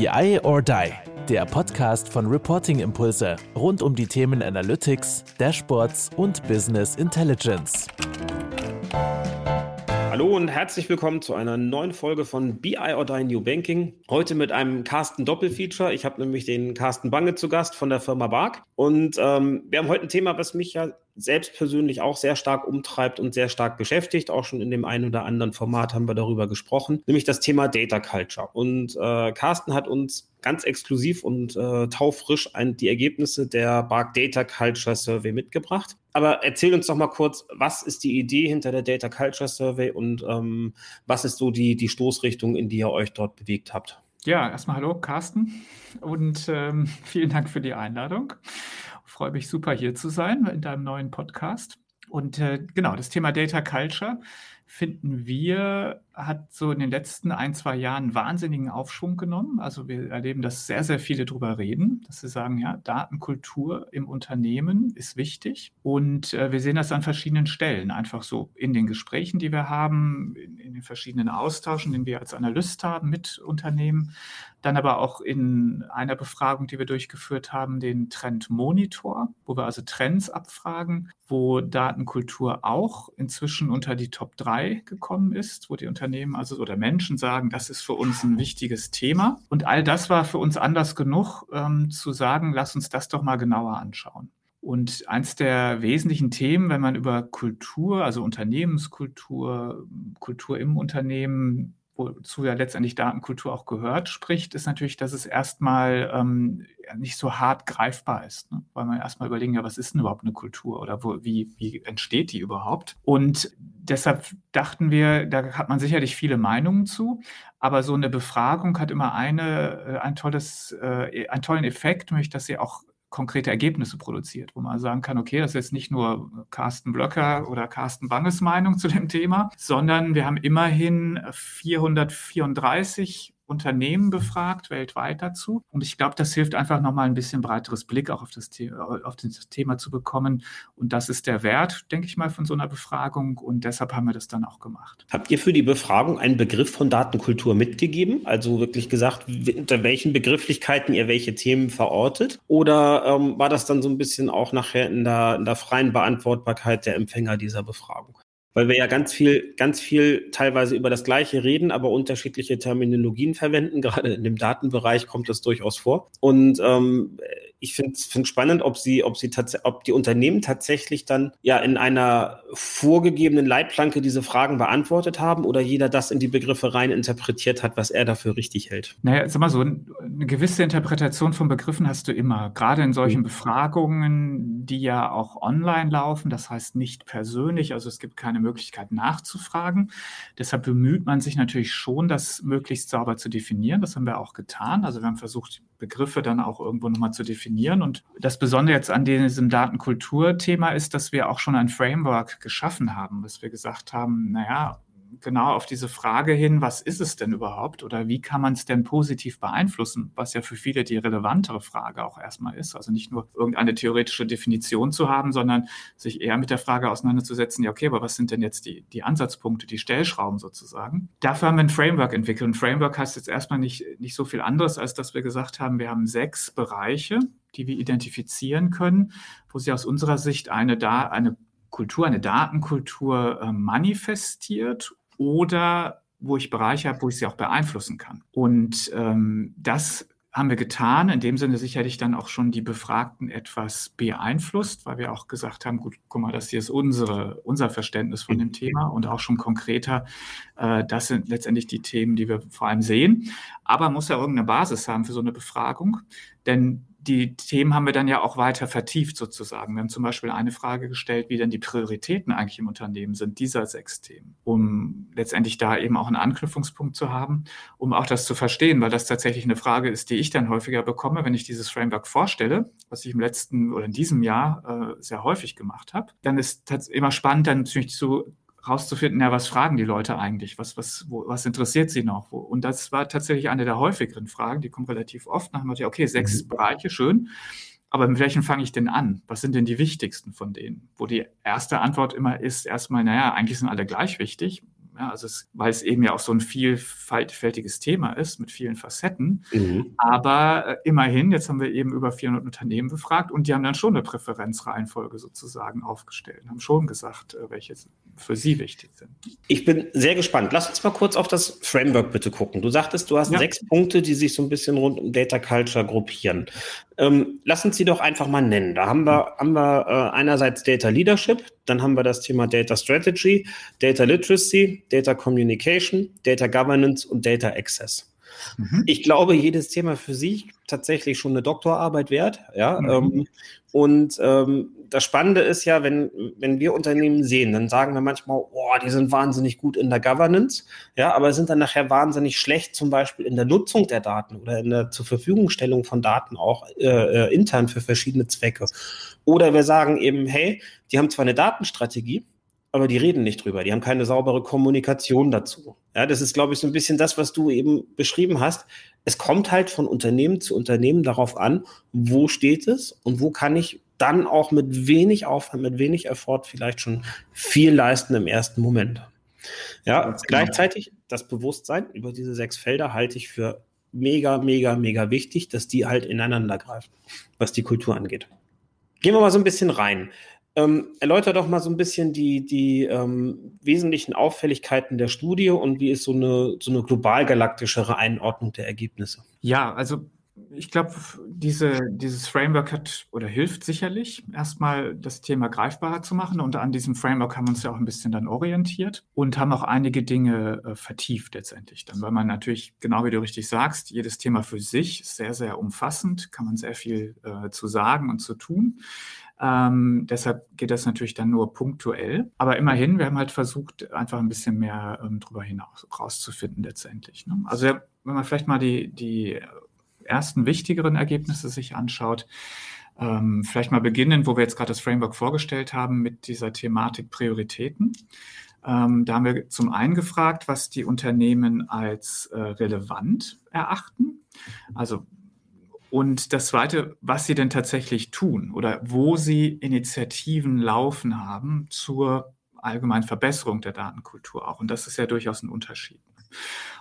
BI or Die, der Podcast von Reporting Impulse rund um die Themen Analytics, Dashboards und Business Intelligence. Hallo und herzlich willkommen zu einer neuen Folge von BI or Die New Banking. Heute mit einem Carsten Doppelfeature. Ich habe nämlich den Carsten Bange zu Gast von der Firma Bark. Und ähm, wir haben heute ein Thema, was mich ja selbst persönlich auch sehr stark umtreibt und sehr stark beschäftigt. Auch schon in dem einen oder anderen Format haben wir darüber gesprochen, nämlich das Thema Data Culture. Und äh, Carsten hat uns ganz exklusiv und äh, taufrisch ein, die Ergebnisse der Bark Data Culture Survey mitgebracht. Aber erzähl uns doch mal kurz, was ist die Idee hinter der Data Culture Survey und ähm, was ist so die, die Stoßrichtung, in die ihr euch dort bewegt habt? Ja, erstmal hallo, Carsten, und ähm, vielen Dank für die Einladung. Freue mich super hier zu sein in deinem neuen Podcast. Und äh, genau, das Thema Data Culture finden wir, hat so in den letzten ein, zwei Jahren wahnsinnigen Aufschwung genommen. Also wir erleben, dass sehr, sehr viele darüber reden, dass sie sagen, ja, Datenkultur im Unternehmen ist wichtig. Und äh, wir sehen das an verschiedenen Stellen, einfach so in den Gesprächen, die wir haben, in, in den verschiedenen Austauschen, den wir als Analyst haben mit Unternehmen, dann aber auch in einer Befragung, die wir durchgeführt haben, den Trend Monitor, wo wir also Trends abfragen, wo Datenkultur auch inzwischen unter die Top 3 gekommen ist, wo die Unternehmen also oder Menschen sagen, das ist für uns ein wichtiges Thema. Und all das war für uns anders genug, ähm, zu sagen, lass uns das doch mal genauer anschauen. Und eins der wesentlichen Themen, wenn man über Kultur, also Unternehmenskultur, Kultur im Unternehmen wozu ja letztendlich Datenkultur auch gehört, spricht, ist natürlich, dass es erstmal ähm, nicht so hart greifbar ist, ne? weil man erstmal überlegen, ja, was ist denn überhaupt eine Kultur oder wo, wie, wie entsteht die überhaupt? Und deshalb dachten wir, da hat man sicherlich viele Meinungen zu, aber so eine Befragung hat immer eine, äh, ein tolles, äh, einen tollen Effekt, nämlich dass sie auch konkrete Ergebnisse produziert, wo man sagen kann, okay, das ist jetzt nicht nur Carsten Blöcker oder Carsten Banges Meinung zu dem Thema, sondern wir haben immerhin 434 Unternehmen befragt, weltweit dazu. Und ich glaube, das hilft einfach nochmal ein bisschen breiteres Blick auch auf das, auf das Thema zu bekommen. Und das ist der Wert, denke ich mal, von so einer Befragung. Und deshalb haben wir das dann auch gemacht. Habt ihr für die Befragung einen Begriff von Datenkultur mitgegeben? Also wirklich gesagt, unter welchen Begrifflichkeiten ihr welche Themen verortet? Oder ähm, war das dann so ein bisschen auch nachher in der, in der freien Beantwortbarkeit der Empfänger dieser Befragung? Weil wir ja ganz viel, ganz viel teilweise über das Gleiche reden, aber unterschiedliche Terminologien verwenden. Gerade in dem Datenbereich kommt das durchaus vor. Und ähm, ich finde es spannend, ob sie, ob sie ob die Unternehmen tatsächlich dann ja in einer vorgegebenen Leitplanke diese Fragen beantwortet haben oder jeder das in die Begriffe rein interpretiert hat, was er dafür richtig hält. Naja, sag mal so, eine gewisse Interpretation von Begriffen hast du immer, gerade in solchen mhm. Befragungen, die ja auch online laufen, das heißt nicht persönlich, also es gibt keine Möglichkeit nachzufragen. Deshalb bemüht man sich natürlich schon, das möglichst sauber zu definieren. Das haben wir auch getan. Also wir haben versucht, Begriffe dann auch irgendwo nochmal zu definieren. Und das Besondere jetzt an diesem Datenkulturthema ist, dass wir auch schon ein Framework geschaffen haben, dass wir gesagt haben, naja, genau auf diese Frage hin, was ist es denn überhaupt oder wie kann man es denn positiv beeinflussen, was ja für viele die relevantere Frage auch erstmal ist. Also nicht nur irgendeine theoretische Definition zu haben, sondern sich eher mit der Frage auseinanderzusetzen, ja, okay, aber was sind denn jetzt die, die Ansatzpunkte, die Stellschrauben sozusagen? Dafür haben wir ein Framework entwickelt. Ein Framework heißt jetzt erstmal nicht, nicht so viel anderes, als dass wir gesagt haben, wir haben sechs Bereiche, die wir identifizieren können, wo sie aus unserer Sicht eine, da, eine Kultur, eine Datenkultur äh, manifestiert oder wo ich Bereiche habe, wo ich sie auch beeinflussen kann. Und ähm, das haben wir getan, in dem Sinne sicherlich dann auch schon die Befragten etwas beeinflusst, weil wir auch gesagt haben, gut, guck mal, das hier ist unsere, unser Verständnis von dem Thema und auch schon konkreter, äh, das sind letztendlich die Themen, die wir vor allem sehen. Aber man muss ja irgendeine Basis haben für so eine Befragung, denn die Themen haben wir dann ja auch weiter vertieft sozusagen. Wir haben zum Beispiel eine Frage gestellt, wie denn die Prioritäten eigentlich im Unternehmen sind, dieser sechs Themen, um letztendlich da eben auch einen Anknüpfungspunkt zu haben, um auch das zu verstehen, weil das tatsächlich eine Frage ist, die ich dann häufiger bekomme, wenn ich dieses Framework vorstelle, was ich im letzten oder in diesem Jahr äh, sehr häufig gemacht habe. Dann ist es immer spannend, dann natürlich zu rauszufinden, ja, was fragen die Leute eigentlich? Was, was, wo, was interessiert sie noch? Wo? Und das war tatsächlich eine der häufigeren Fragen, die kommen relativ oft nach dem Motto, okay, sechs mhm. Bereiche, schön. Aber mit welchen fange ich denn an? Was sind denn die wichtigsten von denen? Wo die erste Antwort immer ist, erstmal, naja, eigentlich sind alle gleich wichtig. Ja, also es, weil es eben ja auch so ein vielfältiges Thema ist mit vielen Facetten. Mhm. Aber äh, immerhin, jetzt haben wir eben über 400 Unternehmen befragt und die haben dann schon eine Präferenzreihenfolge sozusagen aufgestellt, haben schon gesagt, äh, welche für sie wichtig sind. Ich bin sehr gespannt. Lass uns mal kurz auf das Framework bitte gucken. Du sagtest, du hast ja. sechs Punkte, die sich so ein bisschen rund um Data Culture gruppieren. Ähm, lass uns sie doch einfach mal nennen. Da haben wir, haben wir äh, einerseits Data Leadership, dann haben wir das Thema Data Strategy, Data Literacy, Data Communication, Data Governance und Data Access. Mhm. Ich glaube, jedes Thema für sich tatsächlich schon eine Doktorarbeit wert. Ja, mhm. ähm, und ähm, das Spannende ist ja, wenn, wenn wir Unternehmen sehen, dann sagen wir manchmal, oh, die sind wahnsinnig gut in der Governance, ja, aber sind dann nachher wahnsinnig schlecht, zum Beispiel in der Nutzung der Daten oder in der zur Verfügungstellung von Daten auch äh, äh intern für verschiedene Zwecke. Oder wir sagen eben, hey, die haben zwar eine Datenstrategie, aber die reden nicht drüber. Die haben keine saubere Kommunikation dazu. Ja, das ist, glaube ich, so ein bisschen das, was du eben beschrieben hast. Es kommt halt von Unternehmen zu Unternehmen darauf an, wo steht es und wo kann ich dann auch mit wenig Aufwand, mit wenig Effort vielleicht schon viel leisten im ersten Moment. Ja, genau. gleichzeitig das Bewusstsein über diese sechs Felder halte ich für mega, mega, mega wichtig, dass die halt ineinander greifen, was die Kultur angeht. Gehen wir mal so ein bisschen rein. Ähm, erläuter doch mal so ein bisschen die, die ähm, wesentlichen Auffälligkeiten der Studie und wie ist so eine, so eine global galaktischere Einordnung der Ergebnisse? Ja, also ich glaube, diese, dieses Framework hat oder hilft sicherlich, erstmal das Thema greifbarer zu machen. Und an diesem Framework haben wir uns ja auch ein bisschen dann orientiert und haben auch einige Dinge äh, vertieft letztendlich. Dann, weil man natürlich, genau wie du richtig sagst, jedes Thema für sich ist sehr, sehr umfassend, kann man sehr viel äh, zu sagen und zu tun. Ähm, deshalb geht das natürlich dann nur punktuell. Aber immerhin, wir haben halt versucht, einfach ein bisschen mehr ähm, drüber hinaus rauszufinden letztendlich. Ne? Also wenn man vielleicht mal die, die ersten wichtigeren Ergebnisse sich anschaut, ähm, vielleicht mal beginnen, wo wir jetzt gerade das Framework vorgestellt haben, mit dieser Thematik Prioritäten. Ähm, da haben wir zum einen gefragt, was die Unternehmen als äh, relevant erachten. Also und das Zweite, was sie denn tatsächlich tun oder wo sie Initiativen laufen haben zur allgemeinen Verbesserung der Datenkultur auch. Und das ist ja durchaus ein Unterschied.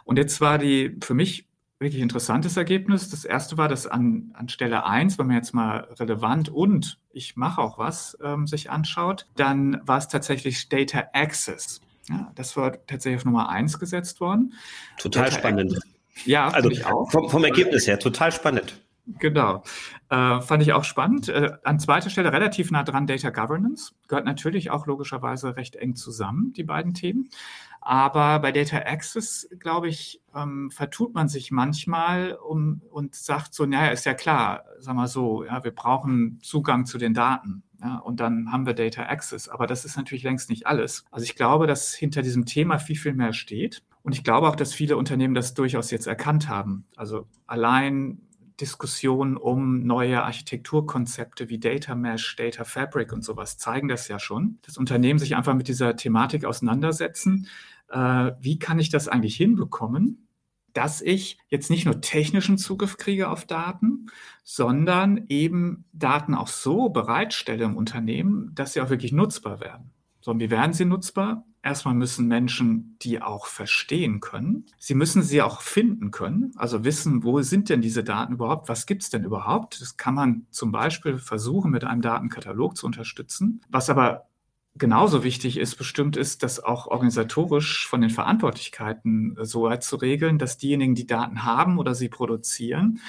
Und jetzt war die für mich wirklich interessantes Ergebnis. Das erste war, dass an, an Stelle eins, wenn man jetzt mal relevant und ich mache auch was ähm, sich anschaut, dann war es tatsächlich Data Access. Ja, das war tatsächlich auf Nummer eins gesetzt worden. Total Data spannend. Access. Ja, also ich auch. Vom, vom Ergebnis her, total spannend. Genau. Äh, fand ich auch spannend. Äh, an zweiter Stelle relativ nah dran Data Governance. Gehört natürlich auch logischerweise recht eng zusammen, die beiden Themen. Aber bei Data Access, glaube ich, ähm, vertut man sich manchmal um, und sagt so, naja, ist ja klar, sag mal so, ja, wir brauchen Zugang zu den Daten. Ja, und dann haben wir Data Access. Aber das ist natürlich längst nicht alles. Also ich glaube, dass hinter diesem Thema viel, viel mehr steht. Und ich glaube auch, dass viele Unternehmen das durchaus jetzt erkannt haben. Also allein Diskussionen um neue Architekturkonzepte wie Data Mesh, Data Fabric und sowas zeigen das ja schon. Das Unternehmen sich einfach mit dieser Thematik auseinandersetzen. Äh, wie kann ich das eigentlich hinbekommen, dass ich jetzt nicht nur technischen Zugriff kriege auf Daten, sondern eben Daten auch so bereitstelle im Unternehmen, dass sie auch wirklich nutzbar werden. So, und wie werden sie nutzbar? Erstmal müssen Menschen die auch verstehen können. Sie müssen sie auch finden können, also wissen, wo sind denn diese Daten überhaupt, was gibt es denn überhaupt. Das kann man zum Beispiel versuchen, mit einem Datenkatalog zu unterstützen. Was aber genauso wichtig ist, bestimmt ist, das auch organisatorisch von den Verantwortlichkeiten so weit zu regeln, dass diejenigen, die Daten haben oder sie produzieren,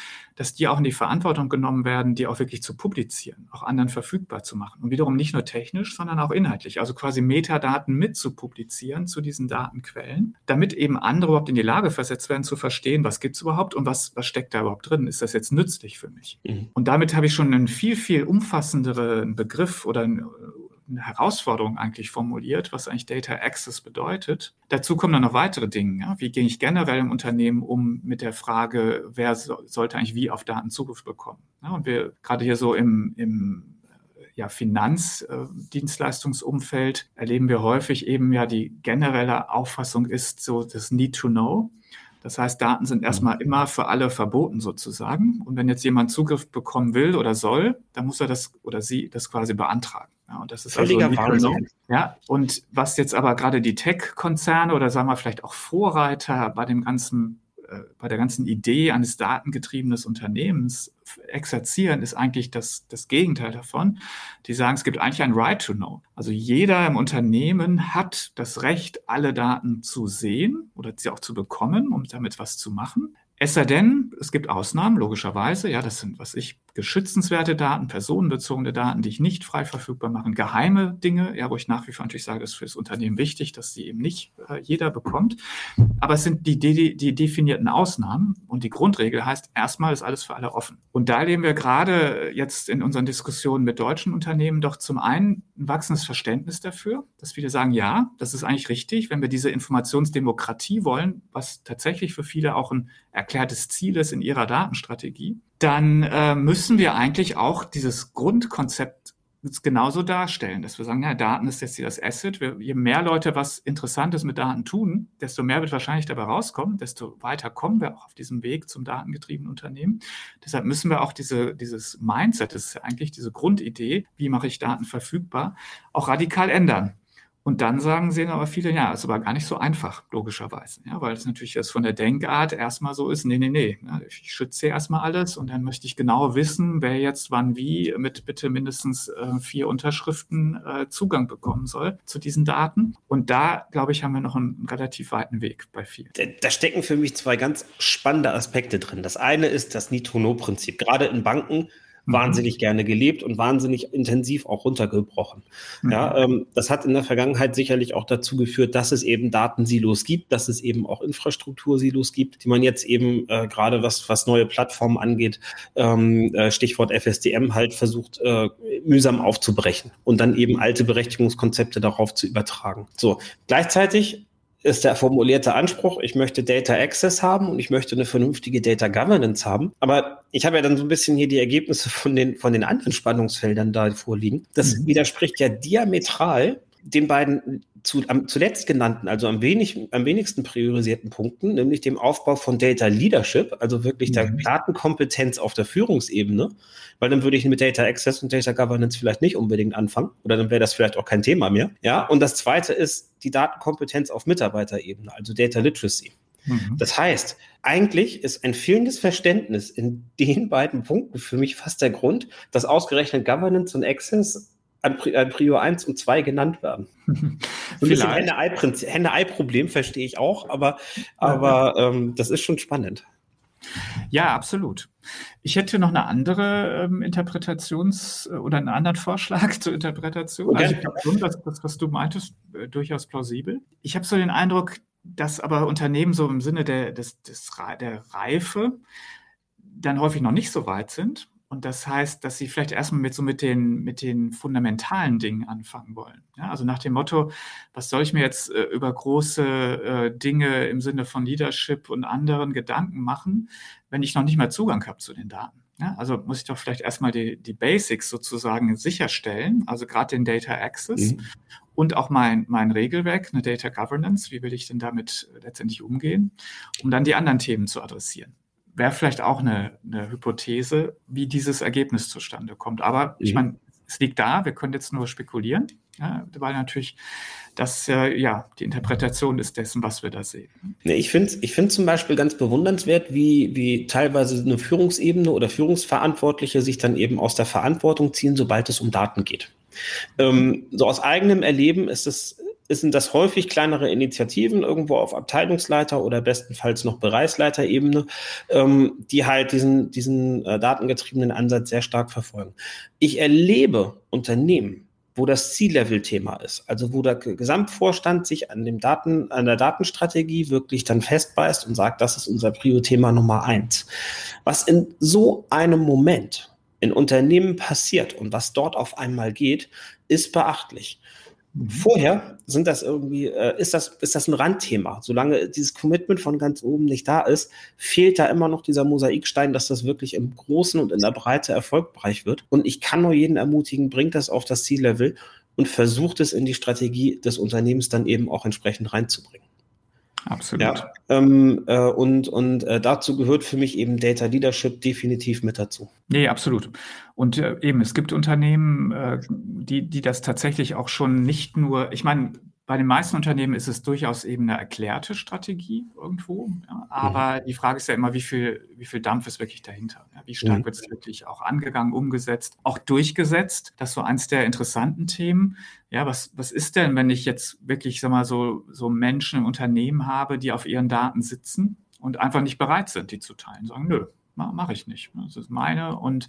dass die auch in die Verantwortung genommen werden, die auch wirklich zu publizieren, auch anderen verfügbar zu machen. Und wiederum nicht nur technisch, sondern auch inhaltlich, also quasi Metadaten mit zu publizieren zu diesen Datenquellen, damit eben andere überhaupt in die Lage versetzt werden, zu verstehen, was gibt es überhaupt und was, was steckt da überhaupt drin. Ist das jetzt nützlich für mich? Mhm. Und damit habe ich schon einen viel, viel umfassenderen Begriff oder eine Herausforderung eigentlich formuliert, was eigentlich Data Access bedeutet. Dazu kommen dann noch weitere Dinge. Ja? Wie gehe ich generell im Unternehmen um mit der Frage, wer so, sollte eigentlich wie auf Daten Zugriff bekommen? Ja, und wir gerade hier so im, im ja, Finanzdienstleistungsumfeld äh, erleben wir häufig eben ja die generelle Auffassung ist so das Need to Know. Das heißt, Daten sind erstmal mhm. immer für alle verboten sozusagen. Und wenn jetzt jemand Zugriff bekommen will oder soll, dann muss er das oder sie das quasi beantragen. Ja, und das ist Völliger also Wahnsinn. Ja, und was jetzt aber gerade die Tech-Konzerne oder sagen wir vielleicht auch Vorreiter bei dem ganzen äh, bei der ganzen Idee eines datengetriebenen Unternehmens exerzieren, ist eigentlich das, das Gegenteil davon. Die sagen, es gibt eigentlich ein Right to Know. Also jeder im Unternehmen hat das Recht, alle Daten zu sehen oder sie auch zu bekommen, um damit was zu machen. Es sei denn, es gibt Ausnahmen, logischerweise. Ja, das sind, was ich, geschützenswerte Daten, personenbezogene Daten, die ich nicht frei verfügbar mache, geheime Dinge, ja, wo ich nach wie vor natürlich sage, es ist für das Unternehmen wichtig, dass die eben nicht äh, jeder bekommt. Aber es sind die, die, die definierten Ausnahmen und die Grundregel heißt, erstmal ist alles für alle offen. Und da erleben wir gerade jetzt in unseren Diskussionen mit deutschen Unternehmen doch zum einen ein wachsendes Verständnis dafür, dass viele sagen, ja, das ist eigentlich richtig, wenn wir diese Informationsdemokratie wollen, was tatsächlich für viele auch ein erklärtes Ziel ist in ihrer Datenstrategie, dann äh, müssen wir eigentlich auch dieses Grundkonzept genauso darstellen, dass wir sagen, ja, Daten ist jetzt hier das Asset. Wir, je mehr Leute was Interessantes mit Daten tun, desto mehr wird wahrscheinlich dabei rauskommen, desto weiter kommen wir auch auf diesem Weg zum datengetriebenen Unternehmen. Deshalb müssen wir auch diese, dieses Mindset, das ist ja eigentlich diese Grundidee, wie mache ich Daten verfügbar, auch radikal ändern. Und dann sagen sehen aber viele, ja, ist aber gar nicht so einfach, logischerweise. Ja, weil es natürlich jetzt von der Denkart erstmal so ist, nee, nee, nee, ich schütze erstmal alles und dann möchte ich genau wissen, wer jetzt wann wie mit bitte mindestens äh, vier Unterschriften äh, Zugang bekommen soll zu diesen Daten. Und da, glaube ich, haben wir noch einen relativ weiten Weg bei vielen. Da, da stecken für mich zwei ganz spannende Aspekte drin. Das eine ist das Nitro-No-Prinzip. Gerade in Banken. Wahnsinnig gerne gelebt und wahnsinnig intensiv auch runtergebrochen. Mhm. Ja, ähm, das hat in der Vergangenheit sicherlich auch dazu geführt, dass es eben Datensilos gibt, dass es eben auch Infrastruktursilos gibt, die man jetzt eben äh, gerade was, was neue Plattformen angeht, ähm, äh, Stichwort FSDM halt versucht, äh, mühsam aufzubrechen und dann eben alte Berechtigungskonzepte darauf zu übertragen. So, gleichzeitig ist der formulierte Anspruch, ich möchte Data Access haben und ich möchte eine vernünftige Data Governance haben. Aber ich habe ja dann so ein bisschen hier die Ergebnisse von den, von den anderen Spannungsfeldern da vorliegen. Das mhm. widerspricht ja diametral den beiden zu, am zuletzt genannten, also am, wenig, am wenigsten priorisierten Punkten, nämlich dem Aufbau von Data Leadership, also wirklich mhm. der Datenkompetenz auf der Führungsebene, weil dann würde ich mit Data Access und Data Governance vielleicht nicht unbedingt anfangen oder dann wäre das vielleicht auch kein Thema mehr. Ja, und das zweite ist die Datenkompetenz auf Mitarbeiterebene, also Data Literacy. Mhm. Das heißt, eigentlich ist ein fehlendes Verständnis in den beiden Punkten für mich fast der Grund, dass ausgerechnet Governance und Access an, Prior 1 und 2 genannt werden. So ein Henne-Ei-Problem verstehe ich auch, aber, aber ähm, das ist schon spannend. Ja, absolut. Ich hätte noch eine andere ähm, Interpretations- oder einen anderen Vorschlag zur Interpretation. Okay. Also ich glaube schon, dass das, was du meintest, äh, durchaus plausibel. Ich habe so den Eindruck, dass aber Unternehmen so im Sinne der, des, des, der Reife dann häufig noch nicht so weit sind und das heißt, dass sie vielleicht erstmal mit so mit den, mit den fundamentalen Dingen anfangen wollen. Ja, also nach dem Motto, was soll ich mir jetzt äh, über große äh, Dinge im Sinne von Leadership und anderen Gedanken machen, wenn ich noch nicht mal Zugang habe zu den Daten? Ja, also muss ich doch vielleicht erstmal die, die Basics sozusagen sicherstellen, also gerade den Data Access mhm. und auch mein, mein Regelwerk, eine Data Governance, wie will ich denn damit letztendlich umgehen, um dann die anderen Themen zu adressieren wäre vielleicht auch eine, eine, Hypothese, wie dieses Ergebnis zustande kommt. Aber ich mhm. meine, es liegt da, wir können jetzt nur spekulieren, ja, weil natürlich das äh, ja die Interpretation ist dessen, was wir da sehen. Ich finde ich find zum Beispiel ganz bewundernswert, wie, wie teilweise eine Führungsebene oder Führungsverantwortliche sich dann eben aus der Verantwortung ziehen, sobald es um Daten geht. Ähm, so aus eigenem Erleben ist es sind das häufig kleinere Initiativen irgendwo auf Abteilungsleiter oder bestenfalls noch Bereichsleiterebene, ähm, die halt diesen, diesen äh, datengetriebenen Ansatz sehr stark verfolgen. Ich erlebe Unternehmen, wo das C-Level-Thema ist, also wo der Gesamtvorstand sich an dem Daten, an der Datenstrategie wirklich dann festbeißt und sagt, das ist unser Prio-Thema Nummer eins. Was in so einem Moment in Unternehmen passiert und was dort auf einmal geht, ist beachtlich. Mhm. Vorher sind das irgendwie, äh, ist das, ist das ein Randthema. Solange dieses Commitment von ganz oben nicht da ist, fehlt da immer noch dieser Mosaikstein, dass das wirklich im Großen und in der Breite erfolgreich wird. Und ich kann nur jeden ermutigen, bringt das auf das Ziellevel und versucht es in die Strategie des Unternehmens dann eben auch entsprechend reinzubringen. Absolut. Ja, ähm, äh, und und äh, dazu gehört für mich eben Data Leadership definitiv mit dazu. Nee, absolut. Und äh, eben, es gibt Unternehmen, äh, die, die das tatsächlich auch schon nicht nur, ich meine, bei den meisten Unternehmen ist es durchaus eben eine erklärte Strategie irgendwo. Ja, aber mhm. die Frage ist ja immer, wie viel, wie viel Dampf ist wirklich dahinter? Ja, wie stark mhm. wird es wirklich auch angegangen, umgesetzt, auch durchgesetzt? Das ist so eins der interessanten Themen. Ja, was, was ist denn, wenn ich jetzt wirklich, sag mal, so, so Menschen im Unternehmen habe, die auf ihren Daten sitzen und einfach nicht bereit sind, die zu teilen? Sagen, nö, mache ich nicht. Das ist meine. Und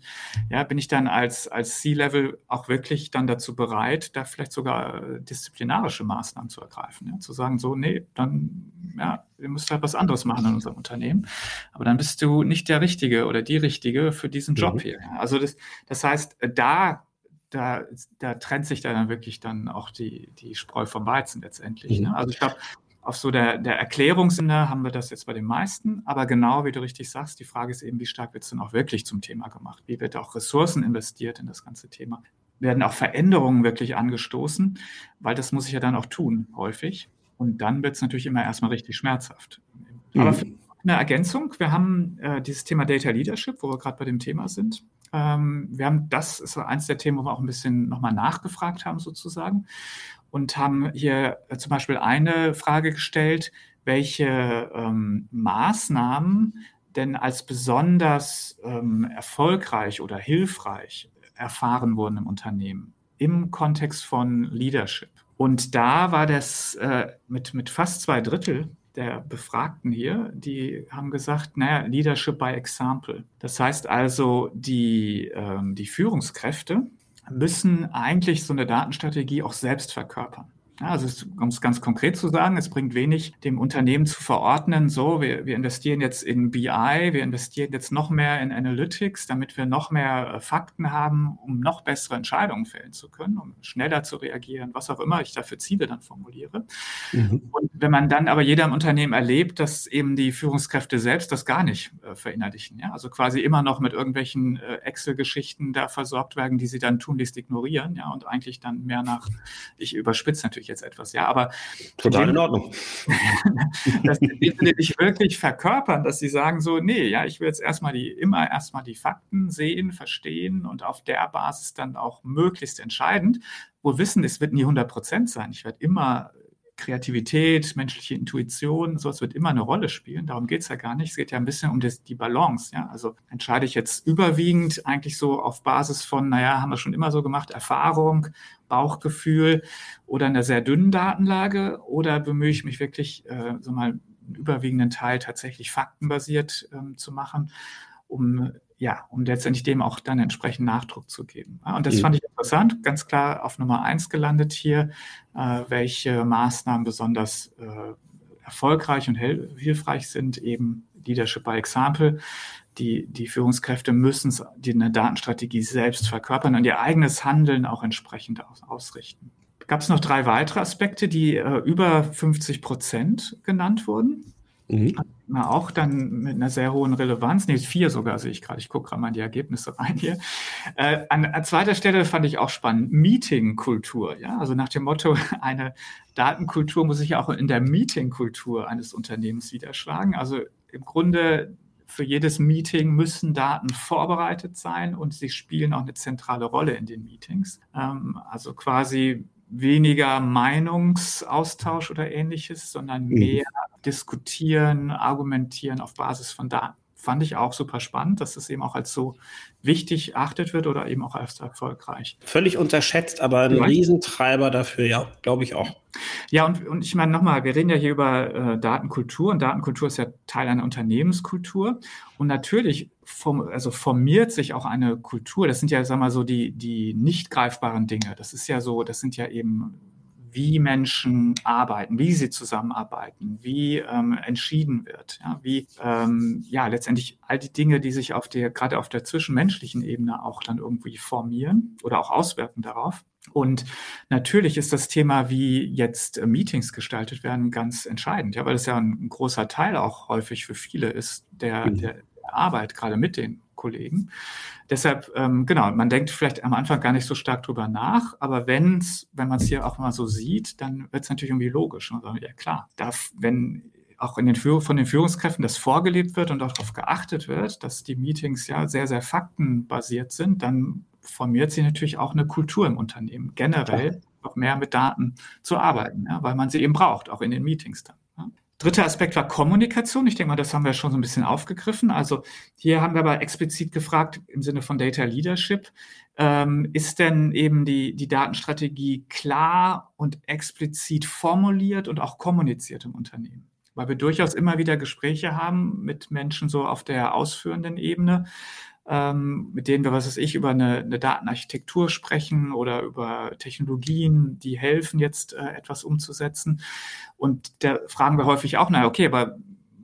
ja, bin ich dann als, als C-Level auch wirklich dann dazu bereit, da vielleicht sogar äh, disziplinarische Maßnahmen zu ergreifen. Ja? Zu sagen, so, nee, dann, ja, wir müssen halt was anderes machen in unserem Unternehmen. Aber dann bist du nicht der Richtige oder die Richtige für diesen Job mhm. hier. Also das, das heißt, da da, da trennt sich dann wirklich dann auch die, die Spreu vom Weizen letztendlich. Ne? Mhm. Ne? Also ich glaube, auf so der, der Erklärungssinne haben wir das jetzt bei den meisten, aber genau wie du richtig sagst, die Frage ist eben, wie stark wird es denn auch wirklich zum Thema gemacht? Wie wird auch Ressourcen investiert in das ganze Thema? Werden auch Veränderungen wirklich angestoßen? Weil das muss ich ja dann auch tun, häufig. Und dann wird es natürlich immer erstmal richtig schmerzhaft. Mhm. Aber eine Ergänzung, wir haben äh, dieses Thema Data Leadership, wo wir gerade bei dem Thema sind. Ähm, wir haben das ist eins der Themen, wo wir auch ein bisschen nochmal nachgefragt haben, sozusagen und haben hier äh, zum Beispiel eine Frage gestellt, welche ähm, Maßnahmen denn als besonders ähm, erfolgreich oder hilfreich erfahren wurden im Unternehmen im Kontext von Leadership. Und da war das äh, mit, mit fast zwei Drittel der Befragten hier, die haben gesagt, naja, Leadership by Example. Das heißt also, die, ähm, die Führungskräfte müssen eigentlich so eine Datenstrategie auch selbst verkörpern. Also um es ganz konkret zu sagen, es bringt wenig, dem Unternehmen zu verordnen, so, wir, wir investieren jetzt in BI, wir investieren jetzt noch mehr in Analytics, damit wir noch mehr äh, Fakten haben, um noch bessere Entscheidungen fällen zu können, um schneller zu reagieren, was auch immer ich dafür Ziele dann formuliere. Mhm. Und wenn man dann aber jeder im Unternehmen erlebt, dass eben die Führungskräfte selbst das gar nicht äh, verinnerlichen, ja, also quasi immer noch mit irgendwelchen äh, Excel-Geschichten da versorgt werden, die sie dann tunlichst ignorieren, ja, und eigentlich dann mehr nach, ich überspitze natürlich jetzt etwas, ja, aber total in Ordnung. dass die nicht wirklich verkörpern, dass sie sagen so, nee, ja, ich will jetzt erstmal die, immer erstmal die Fakten sehen, verstehen und auf der Basis dann auch möglichst entscheidend. Wo Wissen, es wird nie 100 Prozent sein. Ich werde immer Kreativität, menschliche Intuition, sowas wird immer eine Rolle spielen. Darum geht es ja gar nicht. Es geht ja ein bisschen um das, die Balance. Ja? Also entscheide ich jetzt überwiegend eigentlich so auf Basis von, naja, haben wir schon immer so gemacht, Erfahrung, Bauchgefühl oder einer sehr dünnen Datenlage oder bemühe ich mich wirklich, äh, so mal einen überwiegenden Teil tatsächlich faktenbasiert ähm, zu machen, um ja, um letztendlich dem auch dann entsprechend Nachdruck zu geben. Und das fand ich interessant, ganz klar auf Nummer eins gelandet hier, äh, welche Maßnahmen besonders äh, erfolgreich und hilfreich sind, eben Leadership by Example. Die, die Führungskräfte müssen die, eine Datenstrategie selbst verkörpern und ihr eigenes Handeln auch entsprechend aus, ausrichten. Gab es noch drei weitere Aspekte, die äh, über 50 Prozent genannt wurden? Mhm. Auch dann mit einer sehr hohen Relevanz, nee, vier sogar sehe ich gerade, ich gucke gerade mal in die Ergebnisse rein hier. Äh, an, an, zweiter Stelle fand ich auch spannend, Meeting-Kultur, ja, also nach dem Motto, eine Datenkultur muss sich auch in der Meeting-Kultur eines Unternehmens widerschlagen. Also im Grunde für jedes Meeting müssen Daten vorbereitet sein und sie spielen auch eine zentrale Rolle in den Meetings. Ähm, also quasi weniger Meinungsaustausch oder ähnliches, sondern mhm. mehr diskutieren, argumentieren auf Basis von Daten. Fand ich auch super spannend, dass es eben auch als so wichtig erachtet wird oder eben auch als erfolgreich. Völlig unterschätzt, aber ein ja. Riesentreiber dafür, ja, glaube ich auch. Ja, und, und ich meine nochmal, wir reden ja hier über äh, Datenkultur und Datenkultur ist ja Teil einer Unternehmenskultur. Und natürlich form, also formiert sich auch eine Kultur. Das sind ja, sag mal so, die, die nicht greifbaren Dinge. Das ist ja so, das sind ja eben wie Menschen arbeiten, wie sie zusammenarbeiten, wie ähm, entschieden wird, ja, wie ähm, ja letztendlich all die Dinge, die sich auf der gerade auf der zwischenmenschlichen Ebene auch dann irgendwie formieren oder auch auswirken darauf. Und natürlich ist das Thema, wie jetzt Meetings gestaltet werden, ganz entscheidend, ja, weil das ja ein, ein großer Teil auch häufig für viele ist, der, mhm. der Arbeit gerade mit den Kollegen. Deshalb, ähm, genau, man denkt vielleicht am Anfang gar nicht so stark drüber nach, aber wenn's, wenn man es hier auch mal so sieht, dann wird es natürlich irgendwie logisch. Also, ja klar, darf, wenn auch in den von den Führungskräften das vorgelebt wird und auch darauf geachtet wird, dass die Meetings ja sehr, sehr faktenbasiert sind, dann formiert sich natürlich auch eine Kultur im Unternehmen, generell noch mehr mit Daten zu arbeiten, ja, weil man sie eben braucht, auch in den Meetings dann. Dritter Aspekt war Kommunikation. Ich denke mal, das haben wir schon so ein bisschen aufgegriffen. Also hier haben wir aber explizit gefragt im Sinne von Data Leadership, ähm, ist denn eben die, die Datenstrategie klar und explizit formuliert und auch kommuniziert im Unternehmen? Weil wir durchaus immer wieder Gespräche haben mit Menschen so auf der ausführenden Ebene, ähm, mit denen wir, was weiß ich, über eine, eine, Datenarchitektur sprechen oder über Technologien, die helfen, jetzt äh, etwas umzusetzen. Und da fragen wir häufig auch, naja, okay, aber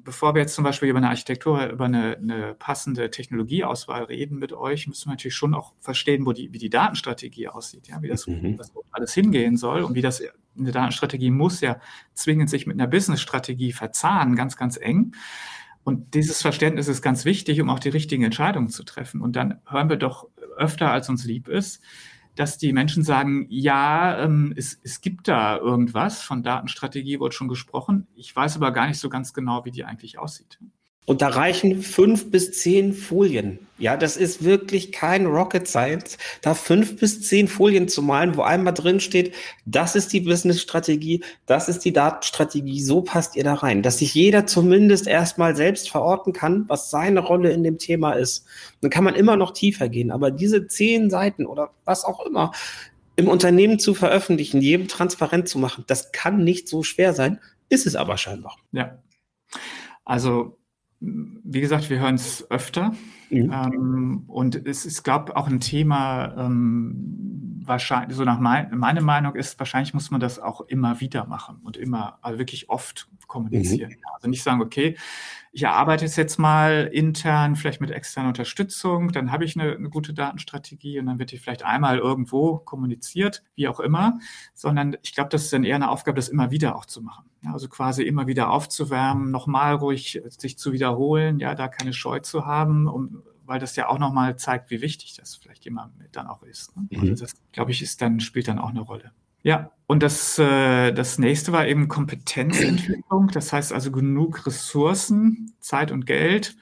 bevor wir jetzt zum Beispiel über eine Architektur, über eine, eine, passende Technologieauswahl reden mit euch, müssen wir natürlich schon auch verstehen, wo die, wie die Datenstrategie aussieht, ja, wie das, mhm. das alles hingehen soll und wie das eine Datenstrategie muss ja zwingend sich mit einer Businessstrategie verzahnen, ganz, ganz eng. Und dieses Verständnis ist ganz wichtig, um auch die richtigen Entscheidungen zu treffen. Und dann hören wir doch öfter, als uns lieb ist, dass die Menschen sagen, ja, ähm, es, es gibt da irgendwas, von Datenstrategie wurde schon gesprochen. Ich weiß aber gar nicht so ganz genau, wie die eigentlich aussieht. Und da reichen fünf bis zehn Folien. Ja, das ist wirklich kein Rocket Science, da fünf bis zehn Folien zu malen, wo einmal drin steht, das ist die Business-Strategie, das ist die Datenstrategie, so passt ihr da rein. Dass sich jeder zumindest erstmal selbst verorten kann, was seine Rolle in dem Thema ist. Dann kann man immer noch tiefer gehen. Aber diese zehn Seiten oder was auch immer im Unternehmen zu veröffentlichen, jedem transparent zu machen, das kann nicht so schwer sein, ist es aber scheinbar. Ja. Also wie gesagt, wir hören es öfter. Mhm. Ähm, und es ist, glaube ich, auch ein Thema, ähm, wahrscheinlich, so nach mein, meine Meinung ist, wahrscheinlich muss man das auch immer wieder machen und immer, also wirklich oft kommunizieren. Mhm. Also nicht sagen, okay, ich erarbeite es jetzt mal intern, vielleicht mit externer Unterstützung, dann habe ich eine, eine, gute Datenstrategie und dann wird die vielleicht einmal irgendwo kommuniziert, wie auch immer, sondern ich glaube, das ist dann eher eine Aufgabe, das immer wieder auch zu machen. Also quasi immer wieder aufzuwärmen, nochmal ruhig sich zu wiederholen, ja, da keine Scheu zu haben, um, weil das ja auch nochmal zeigt, wie wichtig das vielleicht jemand dann auch ist. Ne? Mhm. Also das, glaube ich, ist dann, spielt dann auch eine Rolle. Ja, und das, äh, das nächste war eben Kompetenzentwicklung. Das heißt also genug Ressourcen, Zeit und Geld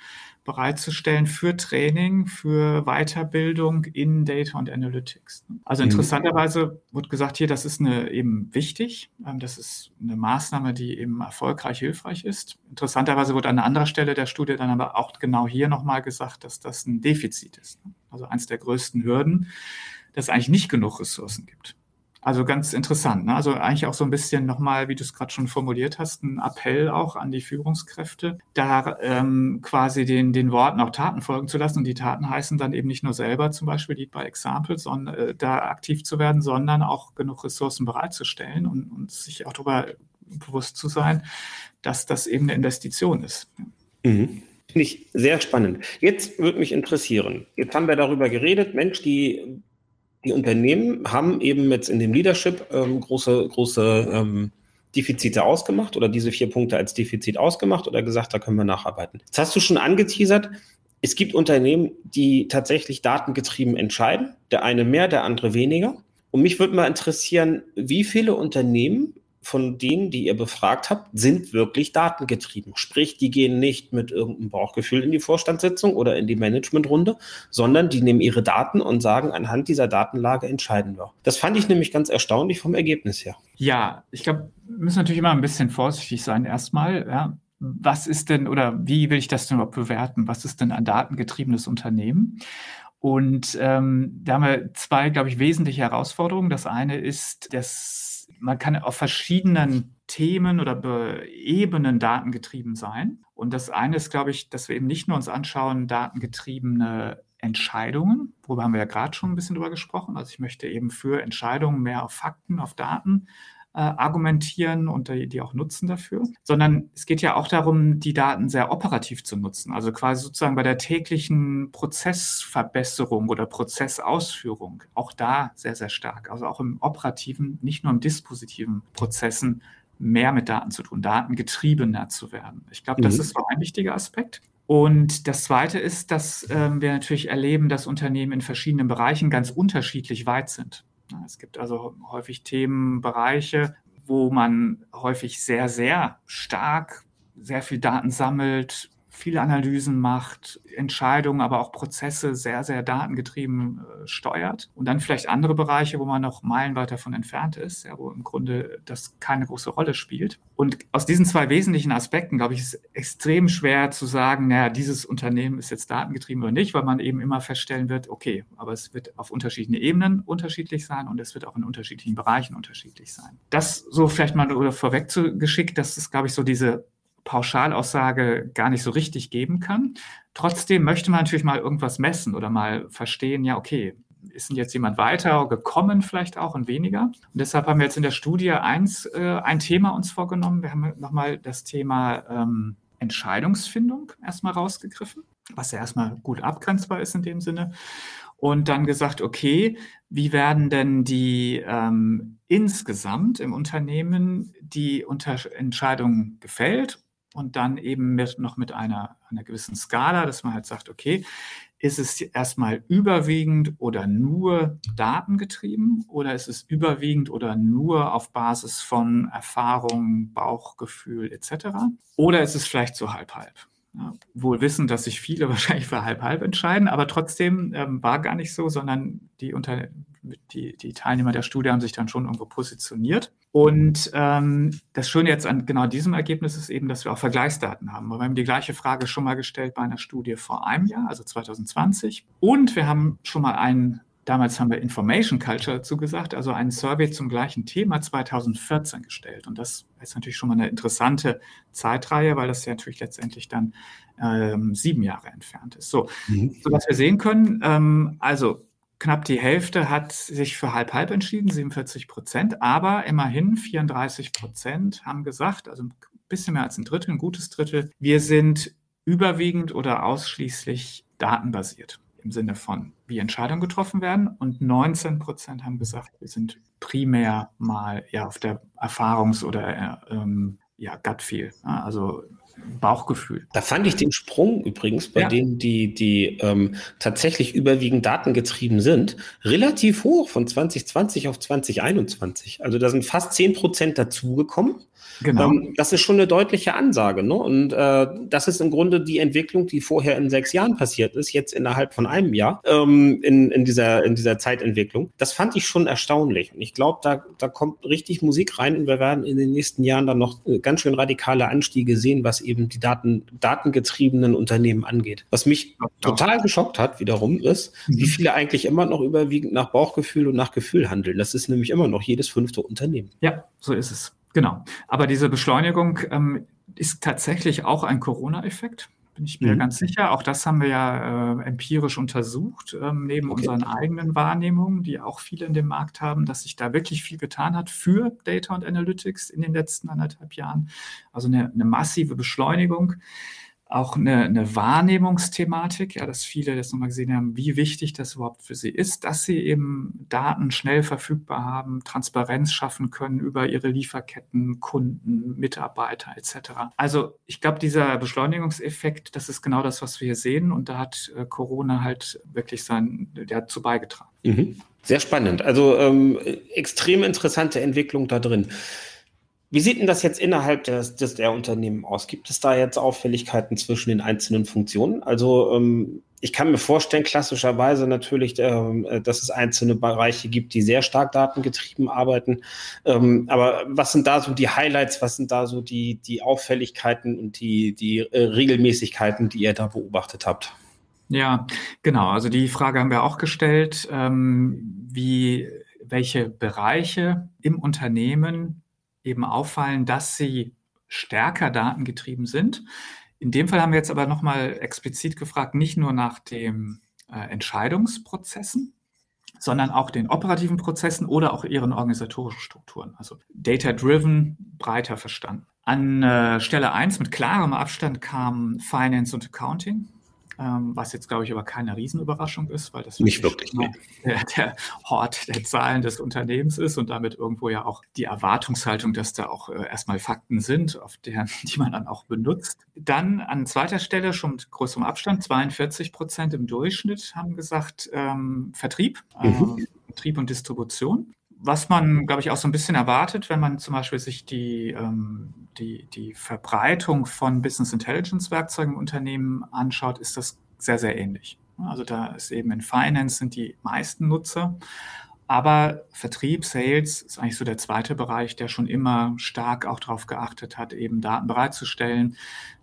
bereitzustellen für Training, für Weiterbildung in Data und Analytics. Also mhm. interessanterweise wird gesagt hier, das ist eine, eben wichtig. Ähm, das ist eine Maßnahme, die eben erfolgreich, hilfreich ist. Interessanterweise wird an anderer Stelle der Studie dann aber auch genau hier nochmal gesagt, dass das ein Defizit ist. Also eins der größten Hürden, dass es eigentlich nicht genug Ressourcen gibt. Also ganz interessant. Ne? Also eigentlich auch so ein bisschen nochmal, wie du es gerade schon formuliert hast, ein Appell auch an die Führungskräfte, da ähm, quasi den, den Worten auch Taten folgen zu lassen. Und die Taten heißen dann eben nicht nur selber zum Beispiel Lead by Example, sondern äh, da aktiv zu werden, sondern auch genug Ressourcen bereitzustellen und, und sich auch darüber bewusst zu sein, dass das eben eine Investition ist. Mhm. Finde ich sehr spannend. Jetzt würde mich interessieren, jetzt haben wir darüber geredet, Mensch, die die Unternehmen haben eben jetzt in dem Leadership ähm, große, große ähm, Defizite ausgemacht oder diese vier Punkte als Defizit ausgemacht oder gesagt, da können wir nacharbeiten. Jetzt hast du schon angeteasert, es gibt Unternehmen, die tatsächlich datengetrieben entscheiden. Der eine mehr, der andere weniger. Und mich würde mal interessieren, wie viele Unternehmen von denen, die ihr befragt habt, sind wirklich datengetrieben. Sprich, die gehen nicht mit irgendeinem Bauchgefühl in die Vorstandssitzung oder in die Managementrunde, sondern die nehmen ihre Daten und sagen, anhand dieser Datenlage entscheiden wir. Das fand ich nämlich ganz erstaunlich vom Ergebnis her. Ja, ich glaube, wir müssen natürlich immer ein bisschen vorsichtig sein erstmal. Ja. Was ist denn oder wie will ich das denn überhaupt bewerten? Was ist denn ein datengetriebenes Unternehmen? Und ähm, da haben wir zwei, glaube ich, wesentliche Herausforderungen. Das eine ist, dass man kann auf verschiedenen Themen oder Ebenen datengetrieben sein. Und das eine ist, glaube ich, dass wir eben nicht nur uns anschauen, datengetriebene Entscheidungen, worüber haben wir ja gerade schon ein bisschen drüber gesprochen. Also ich möchte eben für Entscheidungen mehr auf Fakten, auf Daten äh, argumentieren und die, die auch nutzen dafür, sondern es geht ja auch darum, die Daten sehr operativ zu nutzen. Also quasi sozusagen bei der täglichen Prozessverbesserung oder Prozessausführung, auch da sehr, sehr stark. Also auch im operativen, nicht nur im dispositiven Prozessen mehr mit Daten zu tun, datengetriebener zu werden. Ich glaube, das mhm. ist so ein wichtiger Aspekt. Und das Zweite ist, dass ähm, wir natürlich erleben, dass Unternehmen in verschiedenen Bereichen ganz unterschiedlich weit sind. Es gibt also häufig Themenbereiche, wo man häufig sehr, sehr stark sehr viel Daten sammelt, viele Analysen macht, Entscheidungen, aber auch Prozesse sehr, sehr datengetrieben äh, steuert. Und dann vielleicht andere Bereiche, wo man noch meilenweit davon entfernt ist, ja, wo im Grunde das keine große Rolle spielt. Und aus diesen zwei wesentlichen Aspekten, glaube ich, ist extrem schwer zu sagen, naja, dieses Unternehmen ist jetzt datengetrieben oder nicht, weil man eben immer feststellen wird, okay, aber es wird auf unterschiedlichen Ebenen unterschiedlich sein und es wird auch in unterschiedlichen Bereichen unterschiedlich sein. Das so vielleicht mal vorweg zu geschickt, das ist, glaube ich, so diese Pauschalaussage gar nicht so richtig geben kann. Trotzdem möchte man natürlich mal irgendwas messen oder mal verstehen, ja, okay, ist denn jetzt jemand weiter gekommen, vielleicht auch und weniger? Und deshalb haben wir jetzt in der Studie eins, äh, ein Thema uns vorgenommen. Wir haben nochmal das Thema ähm, Entscheidungsfindung erstmal rausgegriffen, was ja erstmal gut abgrenzbar ist in dem Sinne. Und dann gesagt, okay, wie werden denn die ähm, insgesamt im Unternehmen die Unter Entscheidungen gefällt und dann eben mit, noch mit einer, einer gewissen Skala, dass man halt sagt, okay, ist es erstmal überwiegend oder nur datengetrieben oder ist es überwiegend oder nur auf Basis von Erfahrung, Bauchgefühl etc. Oder ist es vielleicht so halb-halb? Ja, wohl wissen, dass sich viele wahrscheinlich für halb-halb entscheiden, aber trotzdem ähm, war gar nicht so, sondern die, unter, die, die Teilnehmer der Studie haben sich dann schon irgendwo positioniert. Und ähm, das Schöne jetzt an genau diesem Ergebnis ist eben, dass wir auch Vergleichsdaten haben. Wir haben die gleiche Frage schon mal gestellt bei einer Studie vor einem Jahr, also 2020. Und wir haben schon mal einen, damals haben wir Information Culture dazu gesagt, also einen Survey zum gleichen Thema 2014 gestellt. Und das ist natürlich schon mal eine interessante Zeitreihe, weil das ja natürlich letztendlich dann ähm, sieben Jahre entfernt ist. So, mhm. so was wir sehen können, ähm, also Knapp die Hälfte hat sich für halb-halb entschieden, 47 Prozent, aber immerhin 34 Prozent haben gesagt, also ein bisschen mehr als ein Drittel, ein gutes Drittel, wir sind überwiegend oder ausschließlich datenbasiert im Sinne von, wie Entscheidungen getroffen werden. Und 19 Prozent haben gesagt, wir sind primär mal ja auf der Erfahrungs- oder äh, ähm, ja, Gut-Feel, also Bauchgefühl. Da fand ich den Sprung übrigens bei ja. denen, die, die ähm, tatsächlich überwiegend datengetrieben sind, relativ hoch von 2020 auf 2021. Also da sind fast 10 Prozent dazugekommen. Genau. Ähm, das ist schon eine deutliche Ansage. Ne? Und äh, das ist im Grunde die Entwicklung, die vorher in sechs Jahren passiert ist, jetzt innerhalb von einem Jahr ähm, in, in, dieser, in dieser Zeitentwicklung. Das fand ich schon erstaunlich. Und ich glaube, da, da kommt richtig Musik rein und wir werden in den nächsten Jahren dann noch äh, ganz schön radikale Anstiege sehen, was eben die Daten, datengetriebenen Unternehmen angeht. Was mich ja. total geschockt hat, wiederum, ist, mhm. wie viele eigentlich immer noch überwiegend nach Bauchgefühl und nach Gefühl handeln. Das ist nämlich immer noch jedes fünfte Unternehmen. Ja, so ist es. Genau. Aber diese Beschleunigung ähm, ist tatsächlich auch ein Corona-Effekt bin ich mir mhm. ganz sicher. Auch das haben wir ja äh, empirisch untersucht, ähm, neben okay. unseren eigenen Wahrnehmungen, die auch viele in dem Markt haben, dass sich da wirklich viel getan hat für Data und Analytics in den letzten anderthalb Jahren. Also eine, eine massive Beschleunigung auch eine, eine Wahrnehmungsthematik, ja, dass viele das nochmal gesehen haben, wie wichtig das überhaupt für sie ist, dass sie eben Daten schnell verfügbar haben, Transparenz schaffen können über ihre Lieferketten, Kunden, Mitarbeiter etc. Also ich glaube, dieser Beschleunigungseffekt, das ist genau das, was wir hier sehen und da hat äh, Corona halt wirklich sein, dazu beigetragen. Mhm. Sehr spannend. Also ähm, extrem interessante Entwicklung da drin. Wie sieht denn das jetzt innerhalb des, des, der Unternehmen aus? Gibt es da jetzt Auffälligkeiten zwischen den einzelnen Funktionen? Also ähm, ich kann mir vorstellen, klassischerweise natürlich, ähm, äh, dass es einzelne Bereiche gibt, die sehr stark datengetrieben arbeiten. Ähm, aber was sind da so die Highlights? Was sind da so die, die Auffälligkeiten und die, die äh, Regelmäßigkeiten, die ihr da beobachtet habt? Ja, genau. Also die Frage haben wir auch gestellt, ähm, wie welche Bereiche im Unternehmen eben auffallen, dass sie stärker datengetrieben sind. In dem Fall haben wir jetzt aber nochmal explizit gefragt, nicht nur nach den äh, Entscheidungsprozessen, sondern auch den operativen Prozessen oder auch ihren organisatorischen Strukturen. Also data-driven, breiter verstanden. An äh, Stelle 1 mit klarem Abstand kam Finance und Accounting ähm, was jetzt, glaube ich, aber keine Riesenüberraschung ist, weil das nicht wirklich der, der, Hort der Zahlen des Unternehmens ist und damit irgendwo ja auch die Erwartungshaltung, dass da auch äh, erstmal Fakten sind, auf deren, die man dann auch benutzt. Dann an zweiter Stelle schon mit größerem Abstand, 42 Prozent im Durchschnitt haben gesagt, ähm, Vertrieb, mhm. äh, Vertrieb und Distribution was man, glaube ich, auch so ein bisschen erwartet, wenn man zum Beispiel sich die, ähm, die, die Verbreitung von Business Intelligence Werkzeugen im Unternehmen anschaut, ist das sehr, sehr ähnlich. Also da ist eben in Finance sind die meisten Nutzer. Aber Vertrieb, Sales ist eigentlich so der zweite Bereich, der schon immer stark auch darauf geachtet hat, eben Daten bereitzustellen,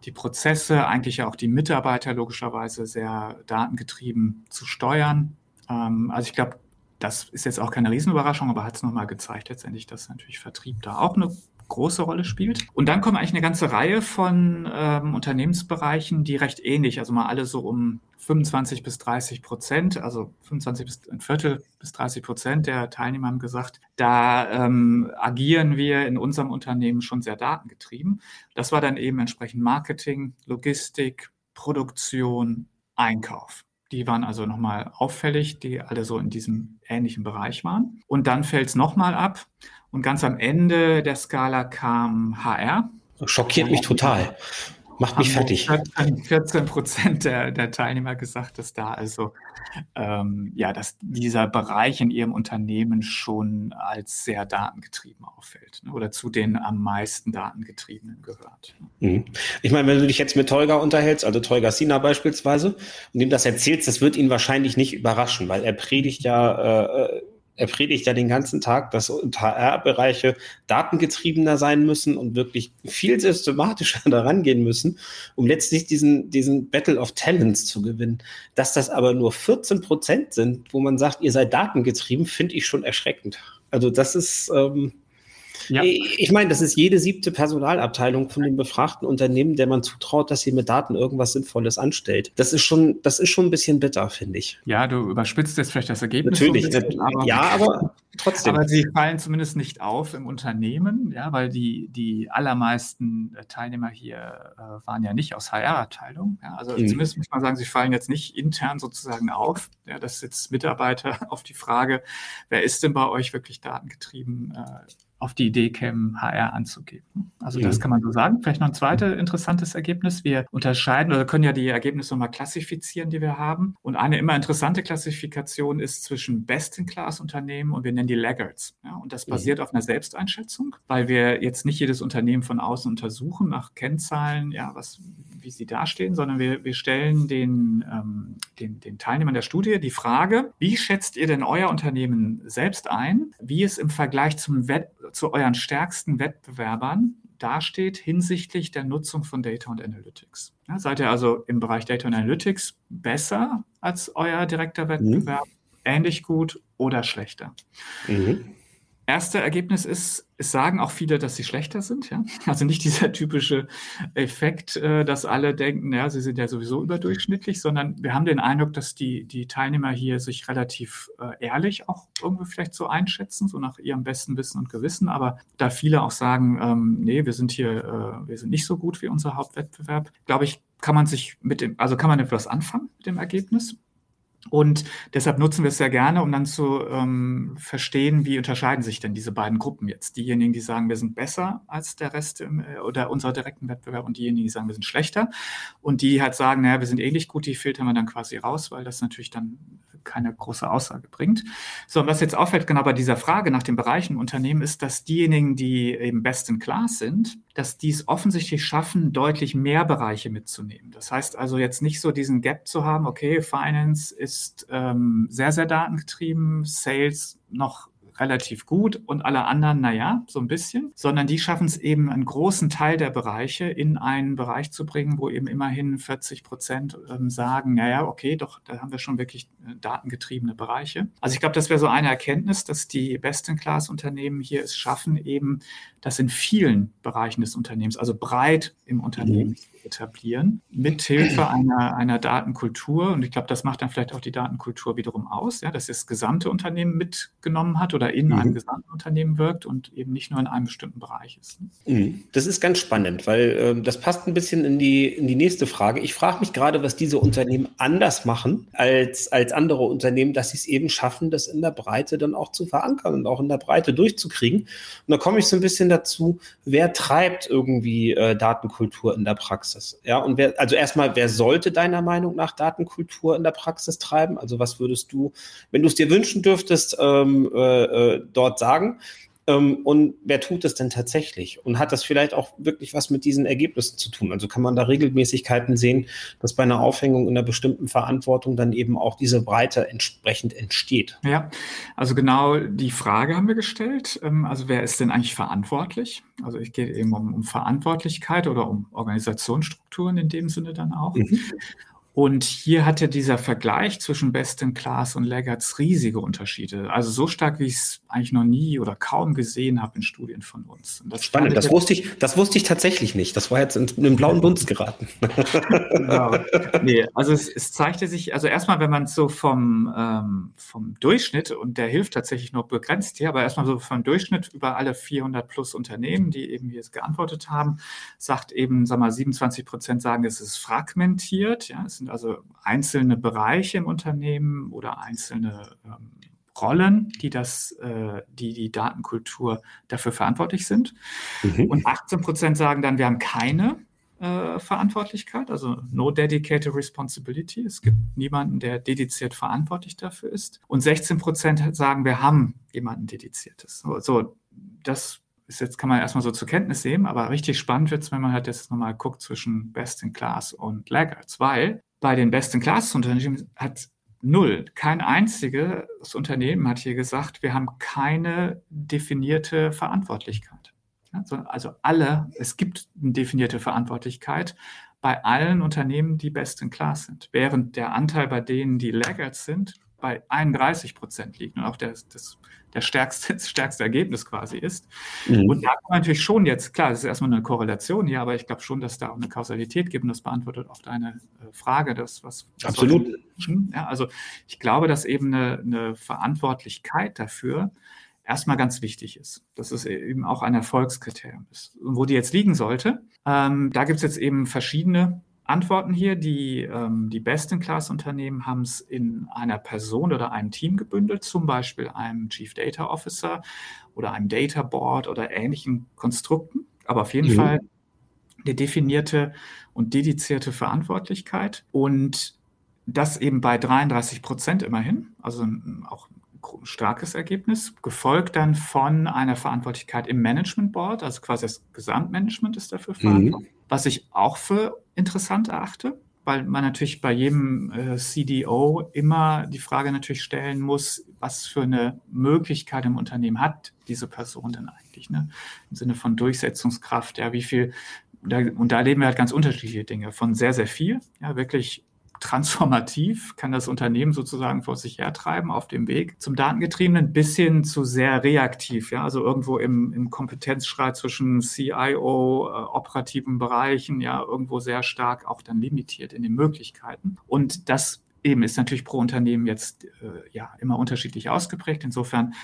die Prozesse, eigentlich auch die Mitarbeiter logischerweise sehr datengetrieben zu steuern. Ähm, also ich glaube, das ist jetzt auch keine Riesenüberraschung, aber hat es nochmal gezeigt letztendlich, dass natürlich Vertrieb da auch eine große Rolle spielt. Und dann kommen eigentlich eine ganze Reihe von ähm, Unternehmensbereichen, die recht ähnlich, also mal alle so um 25 bis 30 Prozent, also 25 bis ein Viertel bis 30 Prozent der Teilnehmer haben gesagt, da ähm, agieren wir in unserem Unternehmen schon sehr datengetrieben. Das war dann eben entsprechend Marketing, Logistik, Produktion, Einkauf. Die waren also nochmal auffällig, die alle so in diesem ähnlichen Bereich waren. Und dann fällt es nochmal ab. Und ganz am Ende der Skala kam HR. Schockiert mich total. Macht mich fertig. 14 Prozent der, der Teilnehmer gesagt, dass da also ähm, ja, dass dieser Bereich in ihrem Unternehmen schon als sehr datengetrieben auffällt ne, oder zu den am meisten datengetriebenen gehört. Mhm. Ich meine, wenn du dich jetzt mit Tolga unterhältst, also Tolga Sina beispielsweise, und ihm das erzählst, das wird ihn wahrscheinlich nicht überraschen, weil er predigt ja äh, er predigt ja den ganzen Tag, dass HR-Bereiche datengetriebener sein müssen und wirklich viel systematischer daran gehen müssen, um letztlich diesen, diesen Battle of Talents zu gewinnen. Dass das aber nur 14 Prozent sind, wo man sagt, ihr seid datengetrieben, finde ich schon erschreckend. Also das ist, ähm, ja. Ich meine, das ist jede siebte Personalabteilung von dem befragten Unternehmen, der man zutraut, dass sie mit Daten irgendwas Sinnvolles anstellt. Das ist schon, das ist schon ein bisschen bitter, finde ich. Ja, du überspitzt jetzt vielleicht das Ergebnis. Natürlich, so bisschen, aber, ja, aber trotzdem. Aber sie fallen zumindest nicht auf im Unternehmen, ja, weil die, die allermeisten Teilnehmer hier äh, waren ja nicht aus HR-Abteilungen. Ja, also mhm. zumindest muss man sagen, sie fallen jetzt nicht intern sozusagen auf. Ja, das ist jetzt Mitarbeiter auf die Frage, wer ist denn bei euch wirklich datengetrieben? Äh, auf die Idee kämen, HR anzugeben. Also das kann man so sagen. Vielleicht noch ein zweites interessantes Ergebnis. Wir unterscheiden oder können ja die Ergebnisse nochmal klassifizieren, die wir haben. Und eine immer interessante Klassifikation ist zwischen Best-in-Class-Unternehmen und wir nennen die Laggards. Ja, und das basiert mhm. auf einer Selbsteinschätzung, weil wir jetzt nicht jedes Unternehmen von außen untersuchen nach Kennzahlen, ja, was, wie sie dastehen, sondern wir, wir stellen den, ähm, den, den Teilnehmern der Studie die Frage, wie schätzt ihr denn euer Unternehmen selbst ein, wie es im Vergleich zum Wett zu euren stärksten Wettbewerbern dasteht hinsichtlich der Nutzung von Data und Analytics. Ja, seid ihr also im Bereich Data und Analytics besser als euer direkter Wettbewerb, mhm. ähnlich gut oder schlechter? Mhm erste Ergebnis ist, es sagen auch viele, dass sie schlechter sind. Ja? Also nicht dieser typische Effekt, äh, dass alle denken, ja, sie sind ja sowieso überdurchschnittlich, sondern wir haben den Eindruck, dass die, die Teilnehmer hier sich relativ äh, ehrlich auch irgendwie vielleicht so einschätzen, so nach ihrem besten Wissen und Gewissen. Aber da viele auch sagen, ähm, nee, wir sind hier, äh, wir sind nicht so gut wie unser Hauptwettbewerb, glaube ich, kann man sich mit dem, also kann man etwas anfangen mit dem Ergebnis. Und deshalb nutzen wir es sehr gerne, um dann zu ähm, verstehen, wie unterscheiden sich denn diese beiden Gruppen jetzt. Diejenigen, die sagen, wir sind besser als der Rest im, äh, oder unserer direkten Wettbewerb und diejenigen, die sagen, wir sind schlechter. Und die halt sagen, naja, wir sind ähnlich gut, die filtern wir dann quasi raus, weil das natürlich dann keine große Aussage bringt. So, und was jetzt auffällt, genau bei dieser Frage nach den Bereichen Unternehmen, ist, dass diejenigen, die eben best in class sind, dass die es offensichtlich schaffen, deutlich mehr Bereiche mitzunehmen. Das heißt also jetzt nicht so diesen Gap zu haben, okay, Finance ist ähm, sehr, sehr datengetrieben, Sales noch relativ gut und alle anderen, naja, so ein bisschen, sondern die schaffen es eben, einen großen Teil der Bereiche in einen Bereich zu bringen, wo eben immerhin 40 Prozent ähm, sagen, naja, okay, doch, da haben wir schon wirklich äh, datengetriebene Bereiche. Also ich glaube, das wäre so eine Erkenntnis, dass die Best-in-Class-Unternehmen hier es schaffen, eben das in vielen Bereichen des Unternehmens, also breit im Unternehmen mhm etablieren, mithilfe einer, einer Datenkultur. Und ich glaube, das macht dann vielleicht auch die Datenkultur wiederum aus, ja, dass das gesamte Unternehmen mitgenommen hat oder in mhm. einem gesamten Unternehmen wirkt und eben nicht nur in einem bestimmten Bereich ist. Mhm. Das ist ganz spannend, weil äh, das passt ein bisschen in die, in die nächste Frage. Ich frage mich gerade, was diese Unternehmen anders machen als, als andere Unternehmen, dass sie es eben schaffen, das in der Breite dann auch zu verankern und auch in der Breite durchzukriegen. Und da komme ich so ein bisschen dazu, wer treibt irgendwie äh, Datenkultur in der Praxis? Praxis. Ja, und wer, also erstmal, wer sollte deiner Meinung nach Datenkultur in der Praxis treiben? Also was würdest du, wenn du es dir wünschen dürftest, ähm, äh, äh, dort sagen. Ähm, und wer tut es denn tatsächlich? Und hat das vielleicht auch wirklich was mit diesen Ergebnissen zu tun? Also kann man da Regelmäßigkeiten sehen, dass bei einer Aufhängung in einer bestimmten Verantwortung dann eben auch diese Breite entsprechend entsteht? Ja, also genau die Frage haben wir gestellt. Ähm, also wer ist denn eigentlich verantwortlich? Also ich gehe eben um, um Verantwortlichkeit oder um Organisationsstrukturen in dem Sinne dann auch. Mhm. Und hier hatte dieser Vergleich zwischen Best in Class und Laggards riesige Unterschiede. Also so stark, wie ich es eigentlich noch nie oder kaum gesehen habe in Studien von uns. Das Spannend, das wusste, ich, das wusste ich tatsächlich nicht. Das war jetzt in, in den blauen Dunst geraten. genau. Nee, also es, es zeigte sich, also erstmal, wenn man so vom, ähm, vom Durchschnitt, und der hilft tatsächlich nur begrenzt hier, aber erstmal so vom Durchschnitt über alle 400 plus Unternehmen, die eben hier geantwortet haben, sagt eben, sag mal, 27 Prozent sagen, es ist fragmentiert. Ja, es sind also einzelne Bereiche im Unternehmen oder einzelne ähm, Rollen, die das, äh, die die Datenkultur dafür verantwortlich sind. Mhm. Und 18 Prozent sagen dann, wir haben keine äh, Verantwortlichkeit, also no dedicated responsibility. Es gibt niemanden, der dediziert verantwortlich dafür ist. Und 16 Prozent sagen, wir haben jemanden dediziertes. So, so das ist jetzt kann man erstmal so zur Kenntnis nehmen, aber richtig spannend wird es, wenn man halt jetzt nochmal guckt zwischen Best in Class und Laggards, weil bei den Best-in-Class-Unternehmen hat null, kein einziges Unternehmen hat hier gesagt, wir haben keine definierte Verantwortlichkeit. Also alle, es gibt eine definierte Verantwortlichkeit bei allen Unternehmen, die Best-in-Class sind, während der Anteil bei denen, die Laggards sind, bei 31 Prozent liegt und auch der, das, der stärkste, das stärkste Ergebnis quasi ist. Mhm. Und da kann man natürlich schon jetzt, klar, das ist erstmal eine Korrelation hier, aber ich glaube schon, dass da auch eine Kausalität gibt und das beantwortet auf deine äh, Frage, das, was. Absolut. Ja, also ich glaube, dass eben eine, eine Verantwortlichkeit dafür erstmal ganz wichtig ist. Dass es eben auch ein Erfolgskriterium ist. Und wo die jetzt liegen sollte, ähm, da gibt es jetzt eben verschiedene Antworten hier. Die, ähm, die Best-in-Class-Unternehmen haben es in einer Person oder einem Team gebündelt, zum Beispiel einem Chief Data Officer oder einem Data Board oder ähnlichen Konstrukten. Aber auf jeden mhm. Fall eine definierte und dedizierte Verantwortlichkeit und das eben bei 33 Prozent immerhin, also auch ein starkes Ergebnis, gefolgt dann von einer Verantwortlichkeit im Management Board, also quasi das Gesamtmanagement ist dafür mhm. verantwortlich. Mhm. Was ich auch für interessant erachte, weil man natürlich bei jedem äh, CDO immer die Frage natürlich stellen muss, was für eine Möglichkeit im Unternehmen hat diese Person denn eigentlich, ne? Im Sinne von Durchsetzungskraft, ja, wie viel, da, und da erleben wir halt ganz unterschiedliche Dinge, von sehr, sehr viel, ja, wirklich transformativ, kann das Unternehmen sozusagen vor sich hertreiben auf dem Weg zum Datengetriebenen bis hin zu sehr reaktiv, ja, also irgendwo im, im Kompetenzschrei zwischen CIO, äh, operativen Bereichen, ja, irgendwo sehr stark auch dann limitiert in den Möglichkeiten. Und das eben ist natürlich pro Unternehmen jetzt äh, ja immer unterschiedlich ausgeprägt. Insofern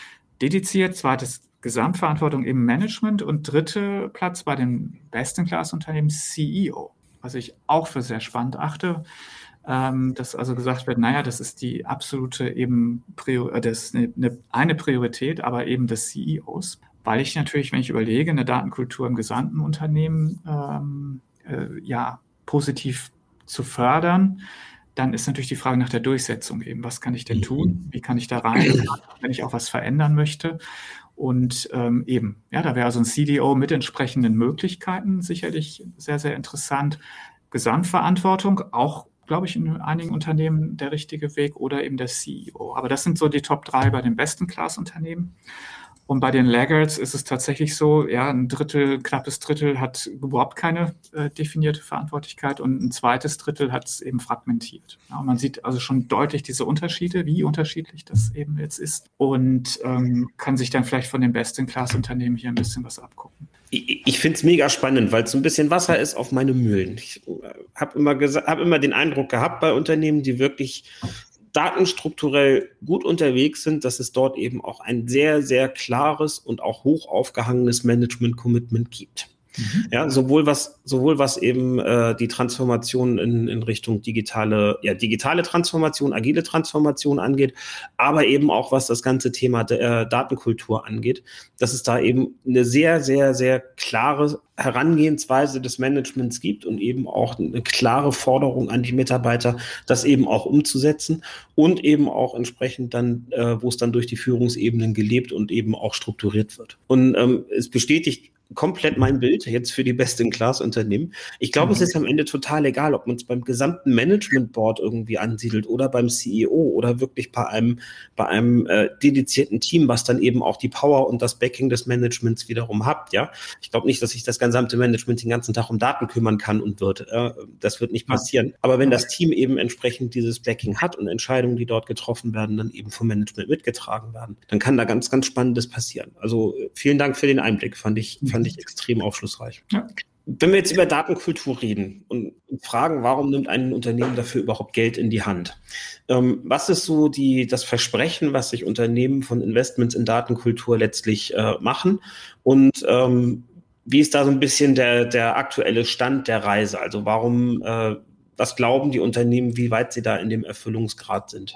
dediziert, zweites Gesamtverantwortung im Management und dritte Platz bei den Best-in-Class-Unternehmen CEO, was ich auch für sehr spannend achte ähm, dass also gesagt wird, naja, das ist die absolute eben Prior äh, das eine, eine, eine Priorität, aber eben des CEOs, weil ich natürlich, wenn ich überlege, eine Datenkultur im gesamten Unternehmen ähm, äh, ja positiv zu fördern, dann ist natürlich die Frage nach der Durchsetzung eben. Was kann ich denn tun? Wie kann ich da rein, wenn ich auch was verändern möchte? Und ähm, eben, ja, da wäre also ein CDO mit entsprechenden Möglichkeiten sicherlich sehr, sehr interessant. Gesamtverantwortung, auch glaube ich, in einigen Unternehmen der richtige Weg oder eben der CEO. Aber das sind so die Top drei bei den besten Class-Unternehmen. Und bei den Laggards ist es tatsächlich so, ja, ein Drittel, knappes Drittel hat überhaupt keine äh, definierte Verantwortlichkeit und ein zweites Drittel hat es eben fragmentiert. Ja, man sieht also schon deutlich diese Unterschiede, wie unterschiedlich das eben jetzt ist und ähm, kann sich dann vielleicht von den Best-in-Class-Unternehmen hier ein bisschen was abgucken. Ich, ich finde es mega spannend, weil es so ein bisschen Wasser ist auf meine Mühlen. Ich äh, habe immer, hab immer den Eindruck gehabt bei Unternehmen, die wirklich datenstrukturell gut unterwegs sind, dass es dort eben auch ein sehr, sehr klares und auch hoch aufgehangenes Management-Commitment gibt. Mhm. Ja, sowohl was, sowohl was eben äh, die Transformation in, in Richtung digitale, ja, digitale Transformation, agile Transformation angeht, aber eben auch was das ganze Thema äh, Datenkultur angeht, dass es da eben eine sehr, sehr, sehr klare Herangehensweise des Managements gibt und eben auch eine klare Forderung an die Mitarbeiter, das eben auch umzusetzen und eben auch entsprechend dann, äh, wo es dann durch die Führungsebenen gelebt und eben auch strukturiert wird. Und ähm, es bestätigt komplett mein Bild jetzt für die Best-in-Class-Unternehmen. Ich glaube, mhm. es ist am Ende total egal, ob man es beim gesamten Management-Board irgendwie ansiedelt oder beim CEO oder wirklich bei einem, bei einem äh, dedizierten Team, was dann eben auch die Power und das Backing des Managements wiederum hat. Ja, ich glaube nicht, dass sich das gesamte Management den ganzen Tag um Daten kümmern kann und wird. Äh, das wird nicht passieren. Aber wenn das Team eben entsprechend dieses Backing hat und Entscheidungen, die dort getroffen werden, dann eben vom Management mitgetragen werden, dann kann da ganz, ganz Spannendes passieren. Also vielen Dank für den Einblick, fand ich, fand fand ich extrem aufschlussreich. Ja. Wenn wir jetzt über Datenkultur reden und fragen, warum nimmt ein Unternehmen dafür überhaupt Geld in die Hand? Ähm, was ist so die, das Versprechen, was sich Unternehmen von Investments in Datenkultur letztlich äh, machen? Und ähm, wie ist da so ein bisschen der, der aktuelle Stand der Reise? Also warum, äh, was glauben die Unternehmen, wie weit sie da in dem Erfüllungsgrad sind?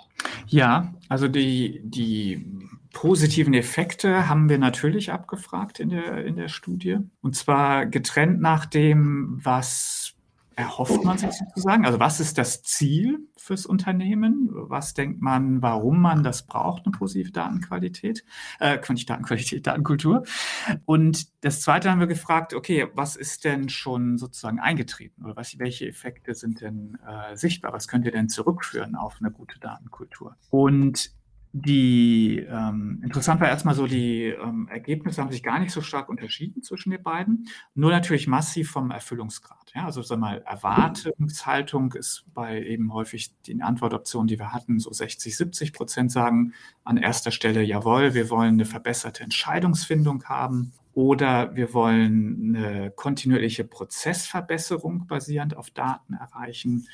Ja, also die, die positiven Effekte haben wir natürlich abgefragt in der, in der Studie. Und zwar getrennt nach dem, was erhofft man sich sozusagen? Also was ist das Ziel fürs Unternehmen? Was denkt man, warum man das braucht, eine positive Datenqualität? Äh, nicht Datenqualität, Datenkultur. Und das Zweite haben wir gefragt, okay, was ist denn schon sozusagen eingetreten? Oder was, welche Effekte sind denn äh, sichtbar? Was könnt ihr denn zurückführen auf eine gute Datenkultur? Und die ähm, interessant war erstmal so, die ähm, Ergebnisse haben sich gar nicht so stark unterschieden zwischen den beiden, nur natürlich massiv vom Erfüllungsgrad. Ja? Also sag mal, Erwartungshaltung ist bei eben häufig den Antwortoptionen, die wir hatten, so 60, 70 Prozent sagen an erster Stelle, jawohl, wir wollen eine verbesserte Entscheidungsfindung haben oder wir wollen eine kontinuierliche Prozessverbesserung basierend auf Daten erreichen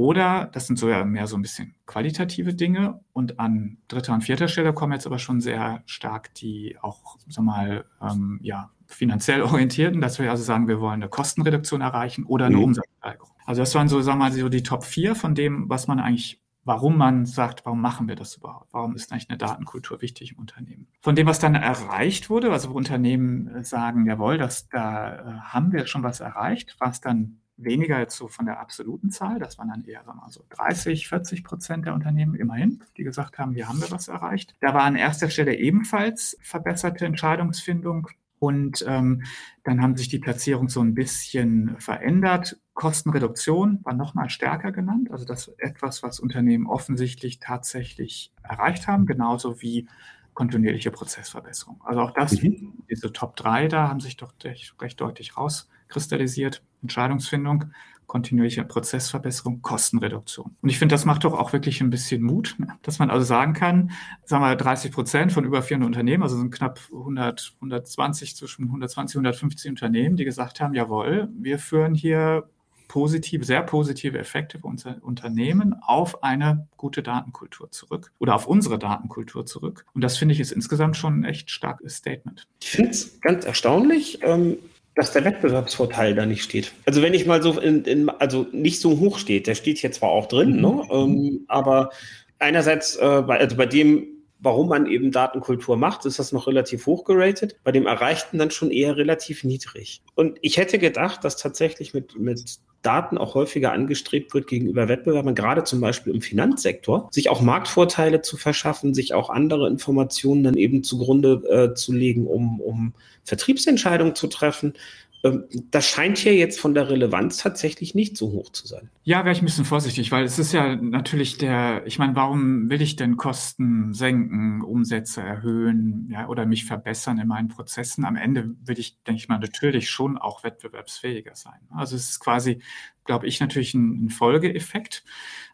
oder das sind so ja mehr so ein bisschen qualitative Dinge. Und an dritter und vierter Stelle kommen jetzt aber schon sehr stark die auch, sag mal, ähm, ja, finanziell orientierten, dass wir also sagen, wir wollen eine Kostenreduktion erreichen oder eine mhm. Umsatzsteigerung. Also das waren so, sagen wir mal, so die Top vier von dem, was man eigentlich warum man sagt, warum machen wir das überhaupt? Warum ist eigentlich eine Datenkultur wichtig im Unternehmen? Von dem, was dann erreicht wurde, also Unternehmen sagen, jawohl, das, da äh, haben wir schon was erreicht, war es dann weniger jetzt so von der absoluten Zahl, das waren dann eher sagen wir mal, so 30, 40 Prozent der Unternehmen immerhin, die gesagt haben, hier haben wir was erreicht. Da war an erster Stelle ebenfalls verbesserte Entscheidungsfindung und ähm, dann haben sich die Platzierung so ein bisschen verändert. Kostenreduktion war nochmal stärker genannt, also das etwas, was Unternehmen offensichtlich tatsächlich erreicht haben, genauso wie kontinuierliche Prozessverbesserung. Also auch das, mhm. diese Top 3 da haben sich doch recht, recht deutlich rauskristallisiert. Entscheidungsfindung, kontinuierliche Prozessverbesserung, Kostenreduktion. Und ich finde, das macht doch auch wirklich ein bisschen Mut, ne? dass man also sagen kann, sagen wir 30 Prozent von über 400 Unternehmen, also sind knapp 100, 120, zwischen 120 und 150 Unternehmen, die gesagt haben, jawohl, wir führen hier positive, sehr positive Effekte für unser Unternehmen auf eine gute Datenkultur zurück oder auf unsere Datenkultur zurück. Und das finde ich ist insgesamt schon ein echt starkes Statement. Ich finde es ganz erstaunlich. Ähm dass der Wettbewerbsvorteil da nicht steht. Also wenn ich mal so in, in also nicht so hoch steht, der steht hier zwar auch drin, mhm. ne? Ähm, aber einerseits äh, bei, also bei dem warum man eben Datenkultur macht, ist das noch relativ hoch geratet, bei dem Erreichten dann schon eher relativ niedrig. Und ich hätte gedacht, dass tatsächlich mit, mit Daten auch häufiger angestrebt wird gegenüber Wettbewerbern, gerade zum Beispiel im Finanzsektor, sich auch Marktvorteile zu verschaffen, sich auch andere Informationen dann eben zugrunde äh, zu legen, um, um Vertriebsentscheidungen zu treffen. Ähm, das scheint hier jetzt von der Relevanz tatsächlich nicht so hoch zu sein. Ja, wäre ich ein bisschen vorsichtig, weil es ist ja natürlich der, ich meine, warum will ich denn Kosten senken, Umsätze erhöhen ja, oder mich verbessern in meinen Prozessen? Am Ende will ich, denke ich mal, natürlich schon auch wettbewerbsfähiger sein. Also es ist quasi, glaube ich, natürlich ein, ein Folgeeffekt.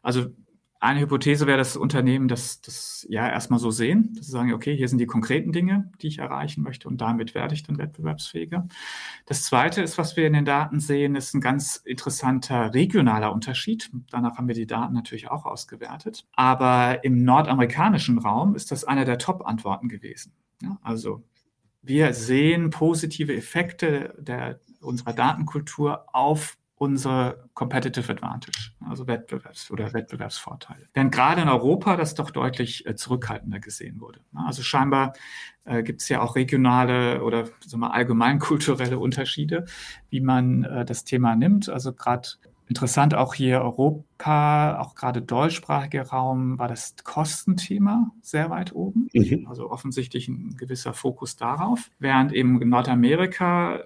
Also eine Hypothese wäre, dass Unternehmen das, das ja erstmal so sehen, dass sie sagen, okay, hier sind die konkreten Dinge, die ich erreichen möchte und damit werde ich dann wettbewerbsfähiger. Das zweite ist, was wir in den Daten sehen, ist ein ganz interessanter regionaler Unterschied. Danach haben wir die Daten natürlich auch ausgewertet. Aber im nordamerikanischen Raum ist das einer der Top-Antworten gewesen. Ja, also wir sehen positive Effekte der, unserer Datenkultur auf unsere Competitive Advantage, also Wettbewerbs- oder Wettbewerbsvorteile. Während gerade in Europa das doch deutlich äh, zurückhaltender gesehen wurde. Also scheinbar äh, gibt es ja auch regionale oder sagen wir, allgemein kulturelle Unterschiede, wie man äh, das Thema nimmt. Also gerade Interessant auch hier Europa, auch gerade deutschsprachiger Raum, war das Kostenthema sehr weit oben. Mhm. Also offensichtlich ein gewisser Fokus darauf. Während eben in Nordamerika äh,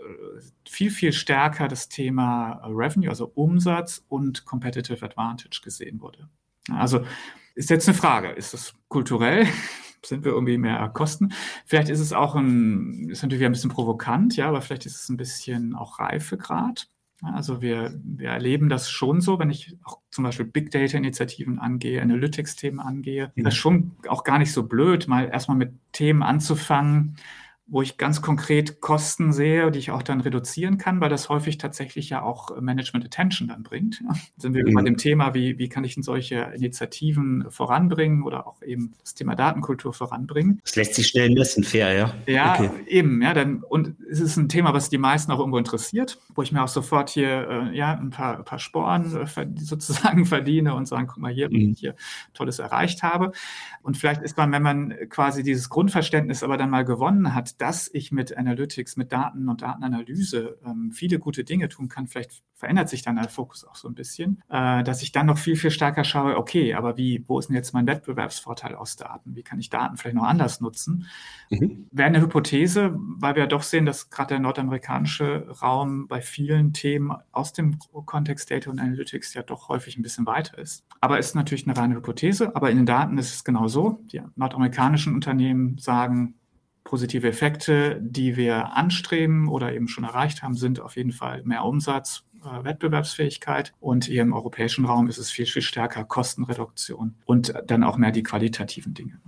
viel, viel stärker das Thema Revenue, also Umsatz und Competitive Advantage gesehen wurde. Also ist jetzt eine Frage, ist das kulturell? Sind wir irgendwie mehr Kosten? Vielleicht ist es auch ein, ist natürlich ein bisschen provokant, ja, aber vielleicht ist es ein bisschen auch Reifegrad. Also wir, wir erleben das schon so, wenn ich auch zum Beispiel Big Data-Initiativen angehe, Analytics-Themen angehe, mhm. das ist schon auch gar nicht so blöd, mal erstmal mit Themen anzufangen, wo ich ganz konkret Kosten sehe, die ich auch dann reduzieren kann, weil das häufig tatsächlich ja auch Management Attention dann bringt. Ja. Sind wir mhm. bei dem Thema, wie, wie kann ich denn solche Initiativen voranbringen oder auch eben das Thema Datenkultur voranbringen? Das lässt sich schnell messen, fair, ja? Ja, okay. eben, ja, dann, und es ist ein Thema, was die meisten auch irgendwo interessiert, wo ich mir auch sofort hier, äh, ja, ein paar, ein paar Sporen äh, sozusagen verdiene und sagen, guck mal hier, mhm. was ich hier Tolles erreicht habe. Und vielleicht ist man, wenn man quasi dieses Grundverständnis aber dann mal gewonnen hat, dass ich mit Analytics, mit Daten und Datenanalyse ähm, viele gute Dinge tun kann, vielleicht verändert sich dann der Fokus auch so ein bisschen, äh, dass ich dann noch viel, viel stärker schaue, okay, aber wie, wo ist denn jetzt mein Wettbewerbsvorteil aus Daten? Wie kann ich Daten vielleicht noch anders nutzen? Mhm. Wäre eine Hypothese, weil wir ja doch sehen, dass gerade der nordamerikanische Raum bei vielen Themen aus dem Kontext Data und Analytics ja doch häufig ein bisschen weiter ist. Aber ist natürlich eine reine Hypothese, aber in den Daten ist es genau so. Die nordamerikanischen Unternehmen sagen, positive Effekte, die wir anstreben oder eben schon erreicht haben, sind auf jeden Fall mehr Umsatz, äh, Wettbewerbsfähigkeit und hier im europäischen Raum ist es viel, viel stärker Kostenreduktion und dann auch mehr die qualitativen Dinge.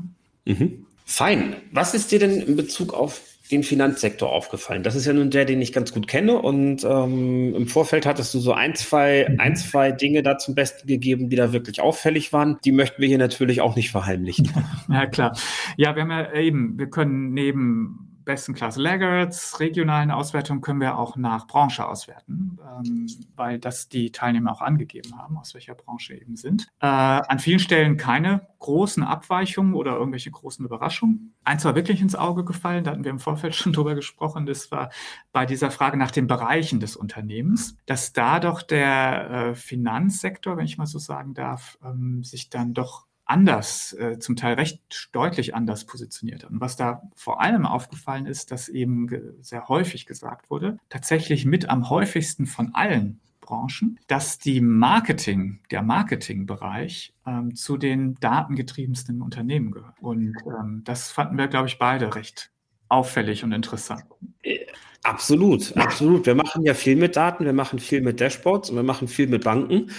Mhm. Fein. Was ist dir denn in Bezug auf den Finanzsektor aufgefallen? Das ist ja nun der, den ich ganz gut kenne. Und ähm, im Vorfeld hattest du so ein zwei, mhm. ein, zwei Dinge da zum Besten gegeben, die da wirklich auffällig waren. Die möchten wir hier natürlich auch nicht verheimlichen. Ja, klar. Ja, wir haben ja eben, wir können neben besten Class Laggards, regionalen Auswertungen können wir auch nach Branche auswerten, ähm, weil das die Teilnehmer auch angegeben haben, aus welcher Branche eben sind. Äh, an vielen Stellen keine großen Abweichungen oder irgendwelche großen Überraschungen. Eins war wirklich ins Auge gefallen, da hatten wir im Vorfeld schon drüber gesprochen, das war bei dieser Frage nach den Bereichen des Unternehmens, dass da doch der äh, Finanzsektor, wenn ich mal so sagen darf, ähm, sich dann doch anders, äh, zum Teil recht deutlich anders positioniert. Und was da vor allem aufgefallen ist, dass eben sehr häufig gesagt wurde, tatsächlich mit am häufigsten von allen Branchen, dass die Marketing, der Marketingbereich ähm, zu den datengetriebensten Unternehmen gehört. Und ähm, das fanden wir, glaube ich, beide recht auffällig und interessant. Äh, absolut, absolut. Wir machen ja viel mit Daten, wir machen viel mit Dashboards und wir machen viel mit Banken.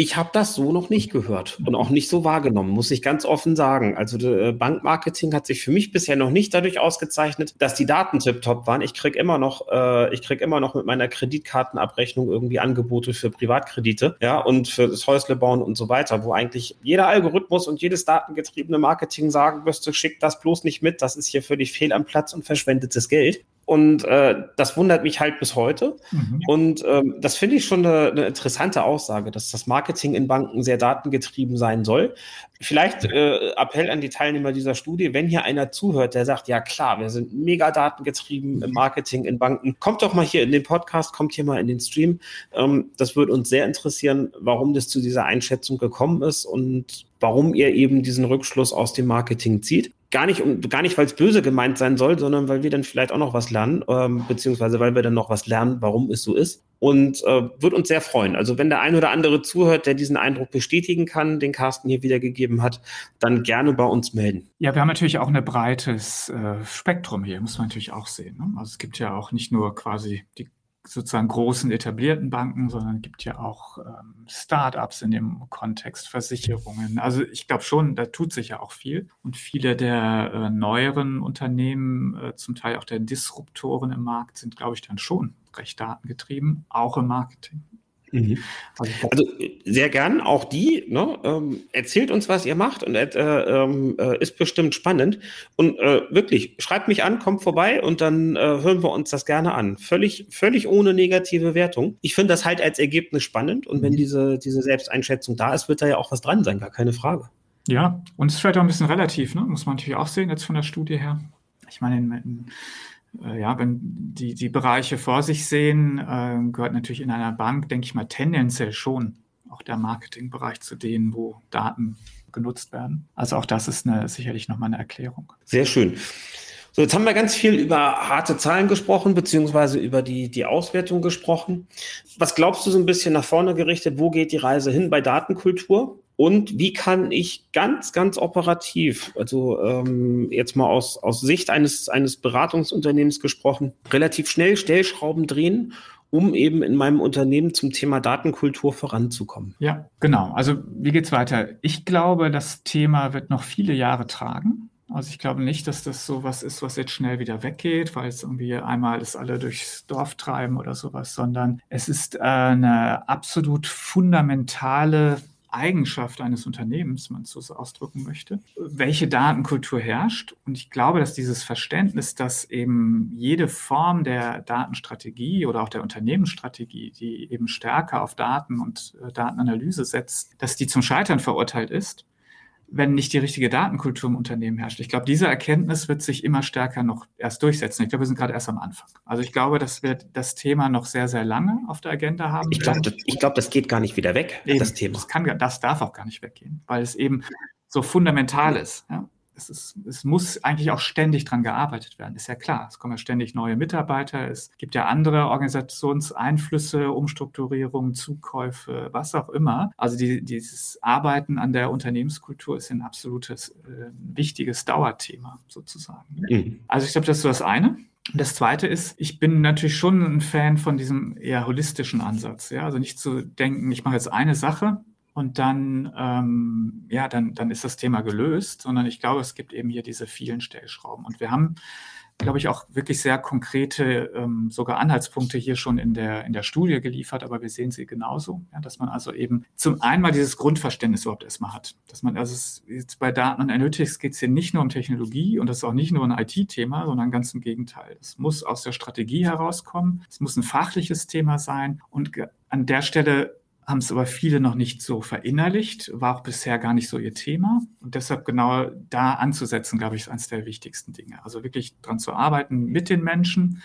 Ich habe das so noch nicht gehört und auch nicht so wahrgenommen, muss ich ganz offen sagen. Also äh, Bankmarketing hat sich für mich bisher noch nicht dadurch ausgezeichnet, dass die Daten tiptop waren. Ich krieg immer noch, äh, ich krieg immer noch mit meiner Kreditkartenabrechnung irgendwie Angebote für Privatkredite, ja, und für das Häusle bauen und so weiter, wo eigentlich jeder Algorithmus und jedes datengetriebene Marketing sagen müsste, schickt das bloß nicht mit, das ist hier völlig fehl am Platz und verschwendetes Geld. Und äh, das wundert mich halt bis heute. Mhm. Und ähm, das finde ich schon eine, eine, interessante Aussage, dass das Marketing in Banken sehr datengetrieben sein soll. Vielleicht äh, Appell an die Teilnehmer dieser Studie, wenn hier einer zuhört, der sagt, ja klar, wir sind mega datengetrieben im Marketing in Banken, kommt doch mal hier in den Podcast, kommt hier mal in den Stream. Ähm, das würde uns sehr interessieren, warum das zu dieser Einschätzung gekommen ist und warum ihr eben diesen Rückschluss aus dem Marketing zieht gar nicht, um, gar nicht, weil es böse gemeint sein soll, sondern weil wir dann vielleicht auch noch was lernen, ähm, beziehungsweise weil wir dann noch was lernen, warum es so ist. Und äh, wird uns sehr freuen. Also wenn der ein oder andere zuhört, der diesen Eindruck bestätigen kann, den Carsten hier wiedergegeben hat, dann gerne bei uns melden. Ja, wir haben natürlich auch ein breites äh, Spektrum hier, muss man natürlich auch sehen. Ne? Also es gibt ja auch nicht nur quasi die sozusagen großen etablierten Banken, sondern gibt ja auch ähm, Start-ups in dem Kontext, Versicherungen. Also ich glaube schon, da tut sich ja auch viel. Und viele der äh, neueren Unternehmen, äh, zum Teil auch der Disruptoren im Markt, sind, glaube ich, dann schon recht datengetrieben, auch im Marketing. Mhm. Also, also, sehr gern, auch die. Ne? Ähm, erzählt uns, was ihr macht und äh, äh, ist bestimmt spannend. Und äh, wirklich, schreibt mich an, kommt vorbei und dann äh, hören wir uns das gerne an. Völlig, völlig ohne negative Wertung. Ich finde das halt als Ergebnis spannend und wenn mhm. diese, diese Selbsteinschätzung da ist, wird da ja auch was dran sein, gar keine Frage. Ja, und es ist vielleicht auch ein bisschen relativ, ne? muss man natürlich auch sehen, jetzt von der Studie her. Ich meine, in, in ja, wenn die, die Bereiche vor sich sehen, äh, gehört natürlich in einer Bank, denke ich mal, tendenziell schon auch der Marketingbereich zu denen, wo Daten genutzt werden. Also auch das ist eine, sicherlich nochmal eine Erklärung. Sehr schön. So, jetzt haben wir ganz viel über harte Zahlen gesprochen, beziehungsweise über die, die Auswertung gesprochen. Was glaubst du so ein bisschen nach vorne gerichtet? Wo geht die Reise hin bei Datenkultur? Und wie kann ich ganz, ganz operativ, also ähm, jetzt mal aus, aus Sicht eines, eines Beratungsunternehmens gesprochen, relativ schnell Stellschrauben drehen, um eben in meinem Unternehmen zum Thema Datenkultur voranzukommen? Ja, genau. Also wie geht's weiter? Ich glaube, das Thema wird noch viele Jahre tragen. Also ich glaube nicht, dass das so was ist, was jetzt schnell wieder weggeht, weil es irgendwie einmal das alle durchs Dorf treiben oder sowas, sondern es ist äh, eine absolut fundamentale Eigenschaft eines Unternehmens, wenn man es so ausdrücken möchte, welche Datenkultur herrscht. Und ich glaube, dass dieses Verständnis, dass eben jede Form der Datenstrategie oder auch der Unternehmensstrategie, die eben stärker auf Daten und äh, Datenanalyse setzt, dass die zum Scheitern verurteilt ist wenn nicht die richtige Datenkultur im Unternehmen herrscht. Ich glaube, diese Erkenntnis wird sich immer stärker noch erst durchsetzen. Ich glaube, wir sind gerade erst am Anfang. Also ich glaube, dass wir das Thema noch sehr, sehr lange auf der Agenda haben. Ich glaube, das, glaub, das geht gar nicht wieder weg, eben, das Thema. Das, kann, das darf auch gar nicht weggehen, weil es eben so fundamental ist. Ja? Es, ist, es muss eigentlich auch ständig dran gearbeitet werden, ist ja klar. Es kommen ja ständig neue Mitarbeiter, es gibt ja andere Organisationseinflüsse, Umstrukturierungen, Zukäufe, was auch immer. Also die, dieses Arbeiten an der Unternehmenskultur ist ein absolutes äh, wichtiges Dauerthema sozusagen. Mhm. Also ich glaube, das ist so das eine. Das zweite ist, ich bin natürlich schon ein Fan von diesem eher holistischen Ansatz. Ja? Also nicht zu denken, ich mache jetzt eine Sache und dann, ähm, ja, dann, dann ist das Thema gelöst, sondern ich glaube, es gibt eben hier diese vielen Stellschrauben. Und wir haben, glaube ich, auch wirklich sehr konkrete, ähm, sogar Anhaltspunkte hier schon in der, in der Studie geliefert, aber wir sehen sie genauso, ja, dass man also eben zum einen mal dieses Grundverständnis überhaupt erstmal hat. Dass man, also es, jetzt bei Daten und Analytics geht es hier nicht nur um Technologie und das ist auch nicht nur ein IT-Thema, sondern ganz im Gegenteil. Es muss aus der Strategie herauskommen, es muss ein fachliches Thema sein und an der Stelle haben es aber viele noch nicht so verinnerlicht, war auch bisher gar nicht so ihr Thema. Und deshalb genau da anzusetzen, glaube ich, ist eines der wichtigsten Dinge. Also wirklich dran zu arbeiten mit den Menschen,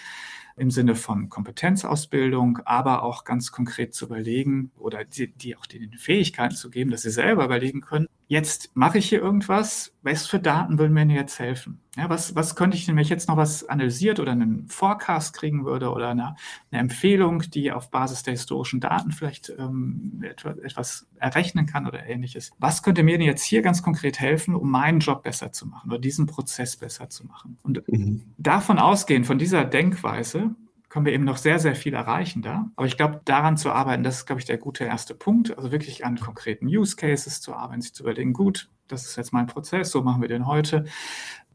im Sinne von Kompetenzausbildung, aber auch ganz konkret zu überlegen oder die, die auch den Fähigkeiten zu geben, dass sie selber überlegen können, jetzt mache ich hier irgendwas, was für Daten würden mir jetzt helfen? Ja, was, was könnte ich, wenn ich jetzt noch was analysiert oder einen Forecast kriegen würde oder eine, eine Empfehlung, die auf Basis der historischen Daten vielleicht ähm, etwas, etwas errechnen kann oder ähnliches. Was könnte mir denn jetzt hier ganz konkret helfen, um meinen Job besser zu machen oder diesen Prozess besser zu machen? Und mhm. davon ausgehend, von dieser Denkweise, können wir eben noch sehr, sehr viel erreichen da. Aber ich glaube, daran zu arbeiten, das ist, glaube ich, der gute erste Punkt. Also wirklich an konkreten Use Cases zu arbeiten, sich zu überlegen, gut, das ist jetzt mein Prozess, so machen wir den heute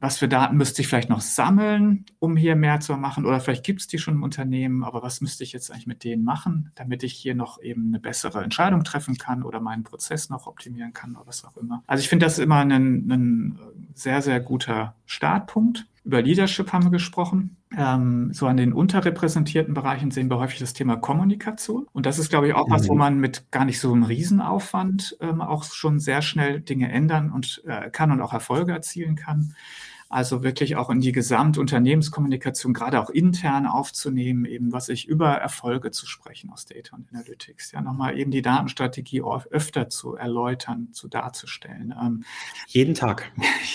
was für Daten müsste ich vielleicht noch sammeln, um hier mehr zu machen? Oder vielleicht gibt es die schon im Unternehmen, aber was müsste ich jetzt eigentlich mit denen machen, damit ich hier noch eben eine bessere Entscheidung treffen kann oder meinen Prozess noch optimieren kann oder was auch immer. Also ich finde das immer ein, ein sehr, sehr guter Startpunkt. Über Leadership haben wir gesprochen. Ähm, so an den unterrepräsentierten Bereichen sehen wir häufig das Thema Kommunikation. Und das ist, glaube ich, auch mhm. was, wo mhm. man mit gar nicht so einem Riesenaufwand ähm, auch schon sehr schnell Dinge ändern und äh, kann und auch Erfolge erzielen kann. Also wirklich auch in die Gesamtunternehmenskommunikation, gerade auch intern aufzunehmen, eben was ich über Erfolge zu sprechen aus Data und Analytics. Ja, nochmal eben die Datenstrategie öfter zu erläutern, zu darzustellen. Ähm, jeden Tag.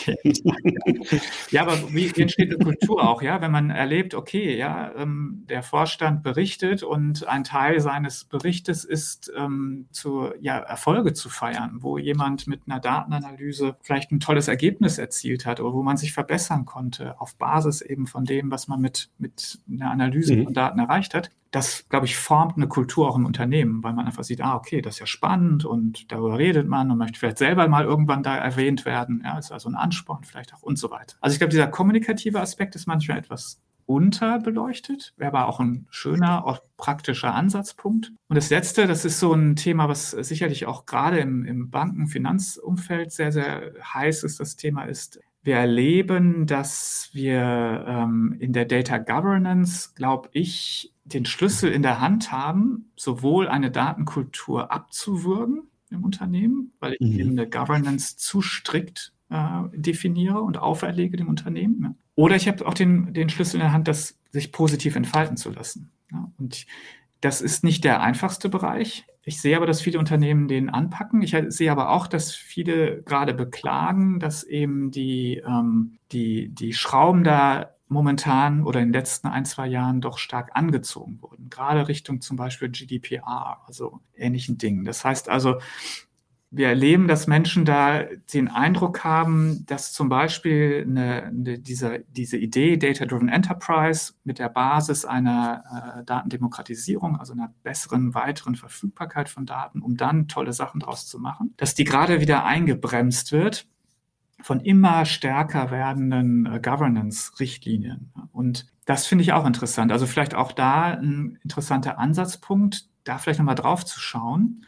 ja, aber wie, entsteht eine Kultur auch, ja, wenn man erlebt, okay, ja, ähm, der Vorstand berichtet und ein Teil seines Berichtes ist, ähm, zu ja, Erfolge zu feiern, wo jemand mit einer Datenanalyse vielleicht ein tolles Ergebnis erzielt hat oder wo man sich verbessern konnte auf Basis eben von dem, was man mit, mit einer Analyse mhm. von Daten erreicht hat. Das, glaube ich, formt eine Kultur auch im Unternehmen, weil man einfach sieht, ah, okay, das ist ja spannend und darüber redet man und möchte vielleicht selber mal irgendwann da erwähnt werden. Ja, ist also ein Ansporn vielleicht auch und so weiter. Also ich glaube, dieser kommunikative Aspekt ist manchmal etwas unterbeleuchtet, wäre aber auch ein schöner, auch praktischer Ansatzpunkt. Und das Letzte, das ist so ein Thema, was sicherlich auch gerade im, im Banken-Finanzumfeld sehr, sehr heiß ist, das Thema ist, wir erleben, dass wir ähm, in der Data Governance, glaube ich, den Schlüssel in der Hand haben, sowohl eine Datenkultur abzuwürgen im Unternehmen, weil ich mhm. eben eine Governance zu strikt äh, definiere und auferlege dem Unternehmen. Ja. Oder ich habe auch den, den Schlüssel in der Hand, das sich positiv entfalten zu lassen. Ja. Und das ist nicht der einfachste Bereich. Ich sehe aber, dass viele Unternehmen den anpacken. Ich sehe aber auch, dass viele gerade beklagen, dass eben die, ähm, die, die Schrauben da momentan oder in den letzten ein, zwei Jahren doch stark angezogen wurden. Gerade Richtung zum Beispiel GDPR, also ähnlichen Dingen. Das heißt also, wir erleben, dass Menschen da den Eindruck haben, dass zum Beispiel eine, eine, diese, diese Idee Data-Driven Enterprise mit der Basis einer äh, Datendemokratisierung, also einer besseren, weiteren Verfügbarkeit von Daten, um dann tolle Sachen draus zu machen, dass die gerade wieder eingebremst wird von immer stärker werdenden äh, Governance-Richtlinien. Und das finde ich auch interessant. Also vielleicht auch da ein interessanter Ansatzpunkt, da vielleicht nochmal drauf zu schauen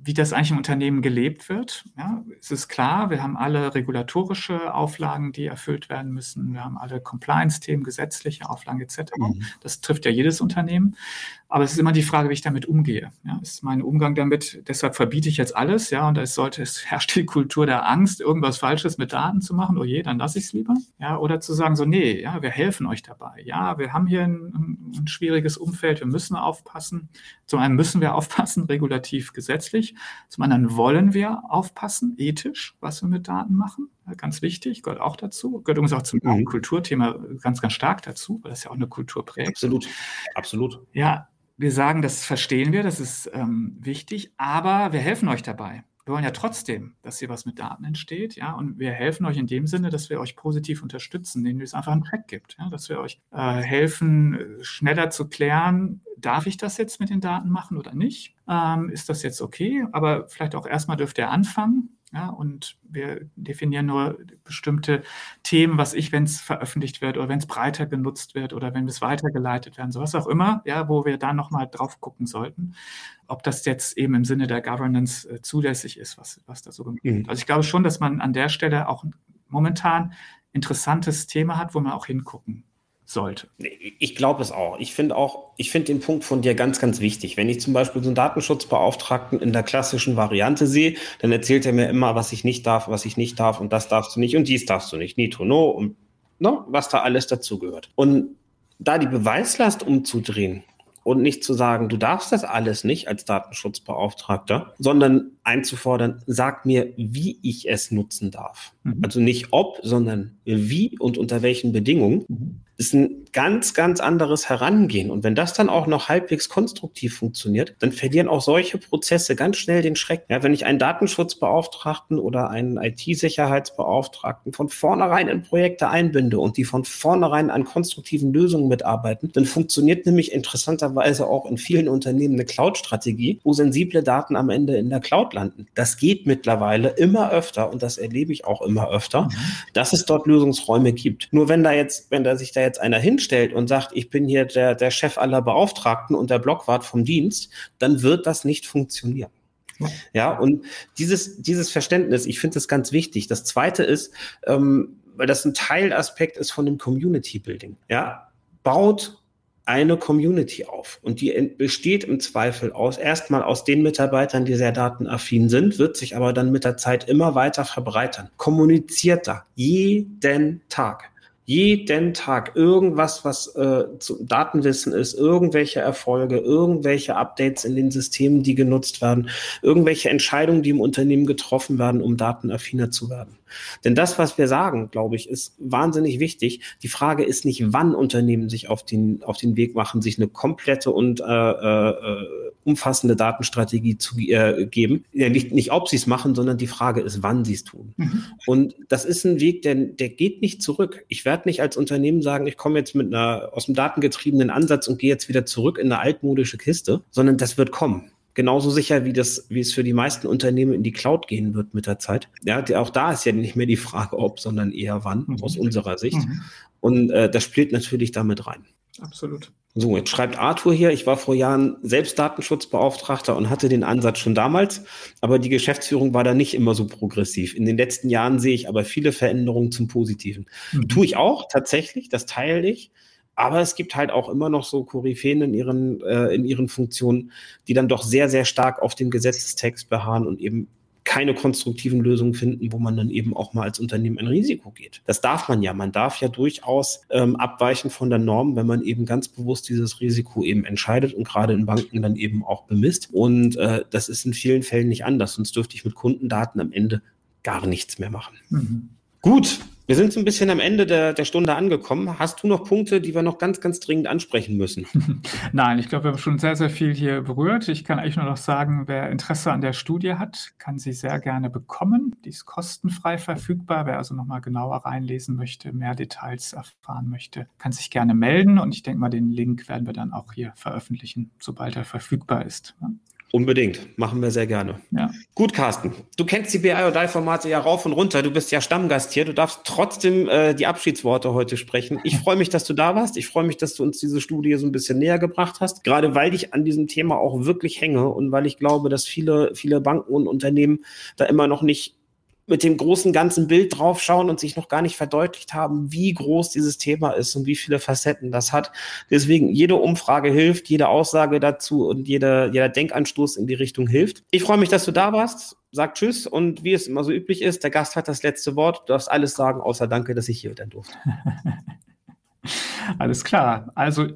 wie das eigentlich im Unternehmen gelebt wird. Ja, es ist klar, wir haben alle regulatorische Auflagen, die erfüllt werden müssen. Wir haben alle Compliance-Themen, gesetzliche Auflagen etc. Mhm. Das trifft ja jedes Unternehmen. Aber es ist immer die Frage, wie ich damit umgehe. Ja, ist mein Umgang damit, deshalb verbiete ich jetzt alles, ja, und es sollte, es herrscht die Kultur der Angst, irgendwas Falsches mit Daten zu machen, oh je, dann lasse ich es lieber. Ja, oder zu sagen, so, nee, ja, wir helfen euch dabei. Ja, wir haben hier ein, ein schwieriges Umfeld, wir müssen aufpassen. Zum einen müssen wir aufpassen, regulativ, gesetzlich. Zum anderen wollen wir aufpassen, ethisch, was wir mit Daten machen ganz wichtig, gehört auch dazu. Gehört übrigens auch zum mhm. Kulturthema ganz, ganz stark dazu, weil das ja auch eine Kultur prägt. Absolut, absolut. Ja, wir sagen, das verstehen wir, das ist ähm, wichtig, aber wir helfen euch dabei. Wir wollen ja trotzdem, dass hier was mit Daten entsteht, ja, und wir helfen euch in dem Sinne, dass wir euch positiv unterstützen, indem es einfach einen Track gibt, ja, dass wir euch äh, helfen, schneller zu klären, darf ich das jetzt mit den Daten machen oder nicht? Ähm, ist das jetzt okay? Aber vielleicht auch erstmal dürft ihr anfangen, ja, und wir definieren nur bestimmte Themen, was ich, wenn es veröffentlicht wird oder wenn es breiter genutzt wird oder wenn es weitergeleitet werden, so was auch immer, ja, wo wir da nochmal drauf gucken sollten, ob das jetzt eben im Sinne der Governance äh, zulässig ist, was, was da so gemacht wird. Mhm. Also ich glaube schon, dass man an der Stelle auch momentan interessantes Thema hat, wo man auch hingucken sollte. Ich glaube es auch. Ich finde auch, ich finde den Punkt von dir ganz, ganz wichtig. Wenn ich zum Beispiel so einen Datenschutzbeauftragten in der klassischen Variante sehe, dann erzählt er mir immer, was ich nicht darf, was ich nicht darf und das darfst du nicht und dies darfst du nicht, Nito, no und no, was da alles dazugehört. Und da die Beweislast umzudrehen und nicht zu sagen, du darfst das alles nicht als Datenschutzbeauftragter, sondern einzufordern, sag mir, wie ich es nutzen darf. Mhm. Also nicht ob, sondern wie und unter welchen Bedingungen. Mhm ist ein ganz, ganz anderes Herangehen. Und wenn das dann auch noch halbwegs konstruktiv funktioniert, dann verlieren auch solche Prozesse ganz schnell den Schreck. Ja, wenn ich einen Datenschutzbeauftragten oder einen IT-Sicherheitsbeauftragten von vornherein in Projekte einbinde und die von vornherein an konstruktiven Lösungen mitarbeiten, dann funktioniert nämlich interessanterweise auch in vielen Unternehmen eine Cloud-Strategie, wo sensible Daten am Ende in der Cloud landen. Das geht mittlerweile immer öfter und das erlebe ich auch immer öfter, mhm. dass es dort Lösungsräume gibt. Nur wenn da jetzt, wenn da sich da jetzt einer hinstellt und sagt, ich bin hier der, der Chef aller Beauftragten und der Blockwart vom Dienst, dann wird das nicht funktionieren. Ja, und dieses, dieses Verständnis, ich finde das ganz wichtig. Das zweite ist, ähm, weil das ein Teilaspekt ist von dem Community Building. Ja, baut eine Community auf. Und die besteht im Zweifel aus, erstmal aus den Mitarbeitern, die sehr datenaffin sind, wird sich aber dann mit der Zeit immer weiter verbreitern. Kommuniziert da jeden Tag jeden Tag irgendwas, was äh, zu Datenwissen ist, irgendwelche Erfolge, irgendwelche Updates in den Systemen, die genutzt werden, irgendwelche Entscheidungen, die im Unternehmen getroffen werden, um datenaffiner zu werden. Denn das, was wir sagen, glaube ich, ist wahnsinnig wichtig. Die Frage ist nicht, wann Unternehmen sich auf den, auf den Weg machen, sich eine komplette und äh, äh, umfassende Datenstrategie zu äh, geben. Ja, nicht, nicht ob sie es machen, sondern die Frage ist, wann sie es tun. Mhm. Und das ist ein Weg, der, der geht nicht zurück. Ich werde nicht als Unternehmen sagen, ich komme jetzt mit einer aus dem datengetriebenen Ansatz und gehe jetzt wieder zurück in eine altmodische Kiste, sondern das wird kommen genauso sicher, wie das, wie es für die meisten Unternehmen in die Cloud gehen wird mit der Zeit. Ja, auch da ist ja nicht mehr die Frage, ob, sondern eher wann, mhm. aus unserer Sicht. Mhm. Und äh, das spielt natürlich damit rein. Absolut. So, jetzt schreibt Arthur hier, ich war vor Jahren selbst Datenschutzbeauftragter und hatte den Ansatz schon damals, aber die Geschäftsführung war da nicht immer so progressiv. In den letzten Jahren sehe ich aber viele Veränderungen zum Positiven. Mhm. Tue ich auch tatsächlich, das teile ich. Aber es gibt halt auch immer noch so Koryphäen in ihren, äh, in ihren Funktionen, die dann doch sehr, sehr stark auf dem Gesetzestext beharren und eben keine konstruktiven Lösungen finden, wo man dann eben auch mal als Unternehmen ein Risiko geht. Das darf man ja. Man darf ja durchaus ähm, abweichen von der Norm, wenn man eben ganz bewusst dieses Risiko eben entscheidet und gerade in Banken dann eben auch bemisst. Und äh, das ist in vielen Fällen nicht anders. Sonst dürfte ich mit Kundendaten am Ende gar nichts mehr machen. Mhm. Gut, wir sind so ein bisschen am Ende der, der Stunde angekommen. Hast du noch Punkte, die wir noch ganz, ganz dringend ansprechen müssen? Nein, ich glaube, wir haben schon sehr, sehr viel hier berührt. Ich kann eigentlich nur noch sagen, wer Interesse an der Studie hat, kann sie sehr gerne bekommen. Die ist kostenfrei verfügbar. Wer also nochmal genauer reinlesen möchte, mehr Details erfahren möchte, kann sich gerne melden. Und ich denke mal, den Link werden wir dann auch hier veröffentlichen, sobald er verfügbar ist. Unbedingt, machen wir sehr gerne. Ja. Gut, Carsten, du kennst die BI oder Formate ja rauf und runter. Du bist ja Stammgast hier. Du darfst trotzdem äh, die Abschiedsworte heute sprechen. Ich freue mich, dass du da warst. Ich freue mich, dass du uns diese Studie so ein bisschen näher gebracht hast. Gerade weil ich an diesem Thema auch wirklich hänge und weil ich glaube, dass viele, viele Banken und Unternehmen da immer noch nicht mit dem großen ganzen Bild draufschauen und sich noch gar nicht verdeutlicht haben, wie groß dieses Thema ist und wie viele Facetten das hat. Deswegen jede Umfrage hilft, jede Aussage dazu und jeder, jeder Denkanstoß in die Richtung hilft. Ich freue mich, dass du da warst. Sag Tschüss und wie es immer so üblich ist, der Gast hat das letzte Wort. Du darfst alles sagen, außer Danke, dass ich hier sein durfte. alles klar. Also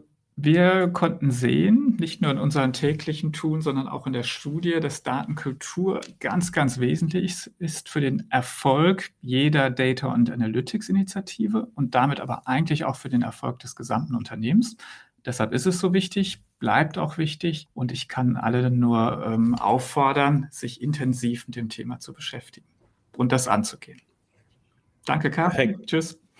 wir konnten sehen, nicht nur in unserem täglichen Tun, sondern auch in der Studie, dass Datenkultur ganz, ganz wesentlich ist für den Erfolg jeder Data- und Analytics-Initiative und damit aber eigentlich auch für den Erfolg des gesamten Unternehmens. Deshalb ist es so wichtig, bleibt auch wichtig und ich kann alle nur ähm, auffordern, sich intensiv mit dem Thema zu beschäftigen und das anzugehen. Danke, Karl. Tschüss.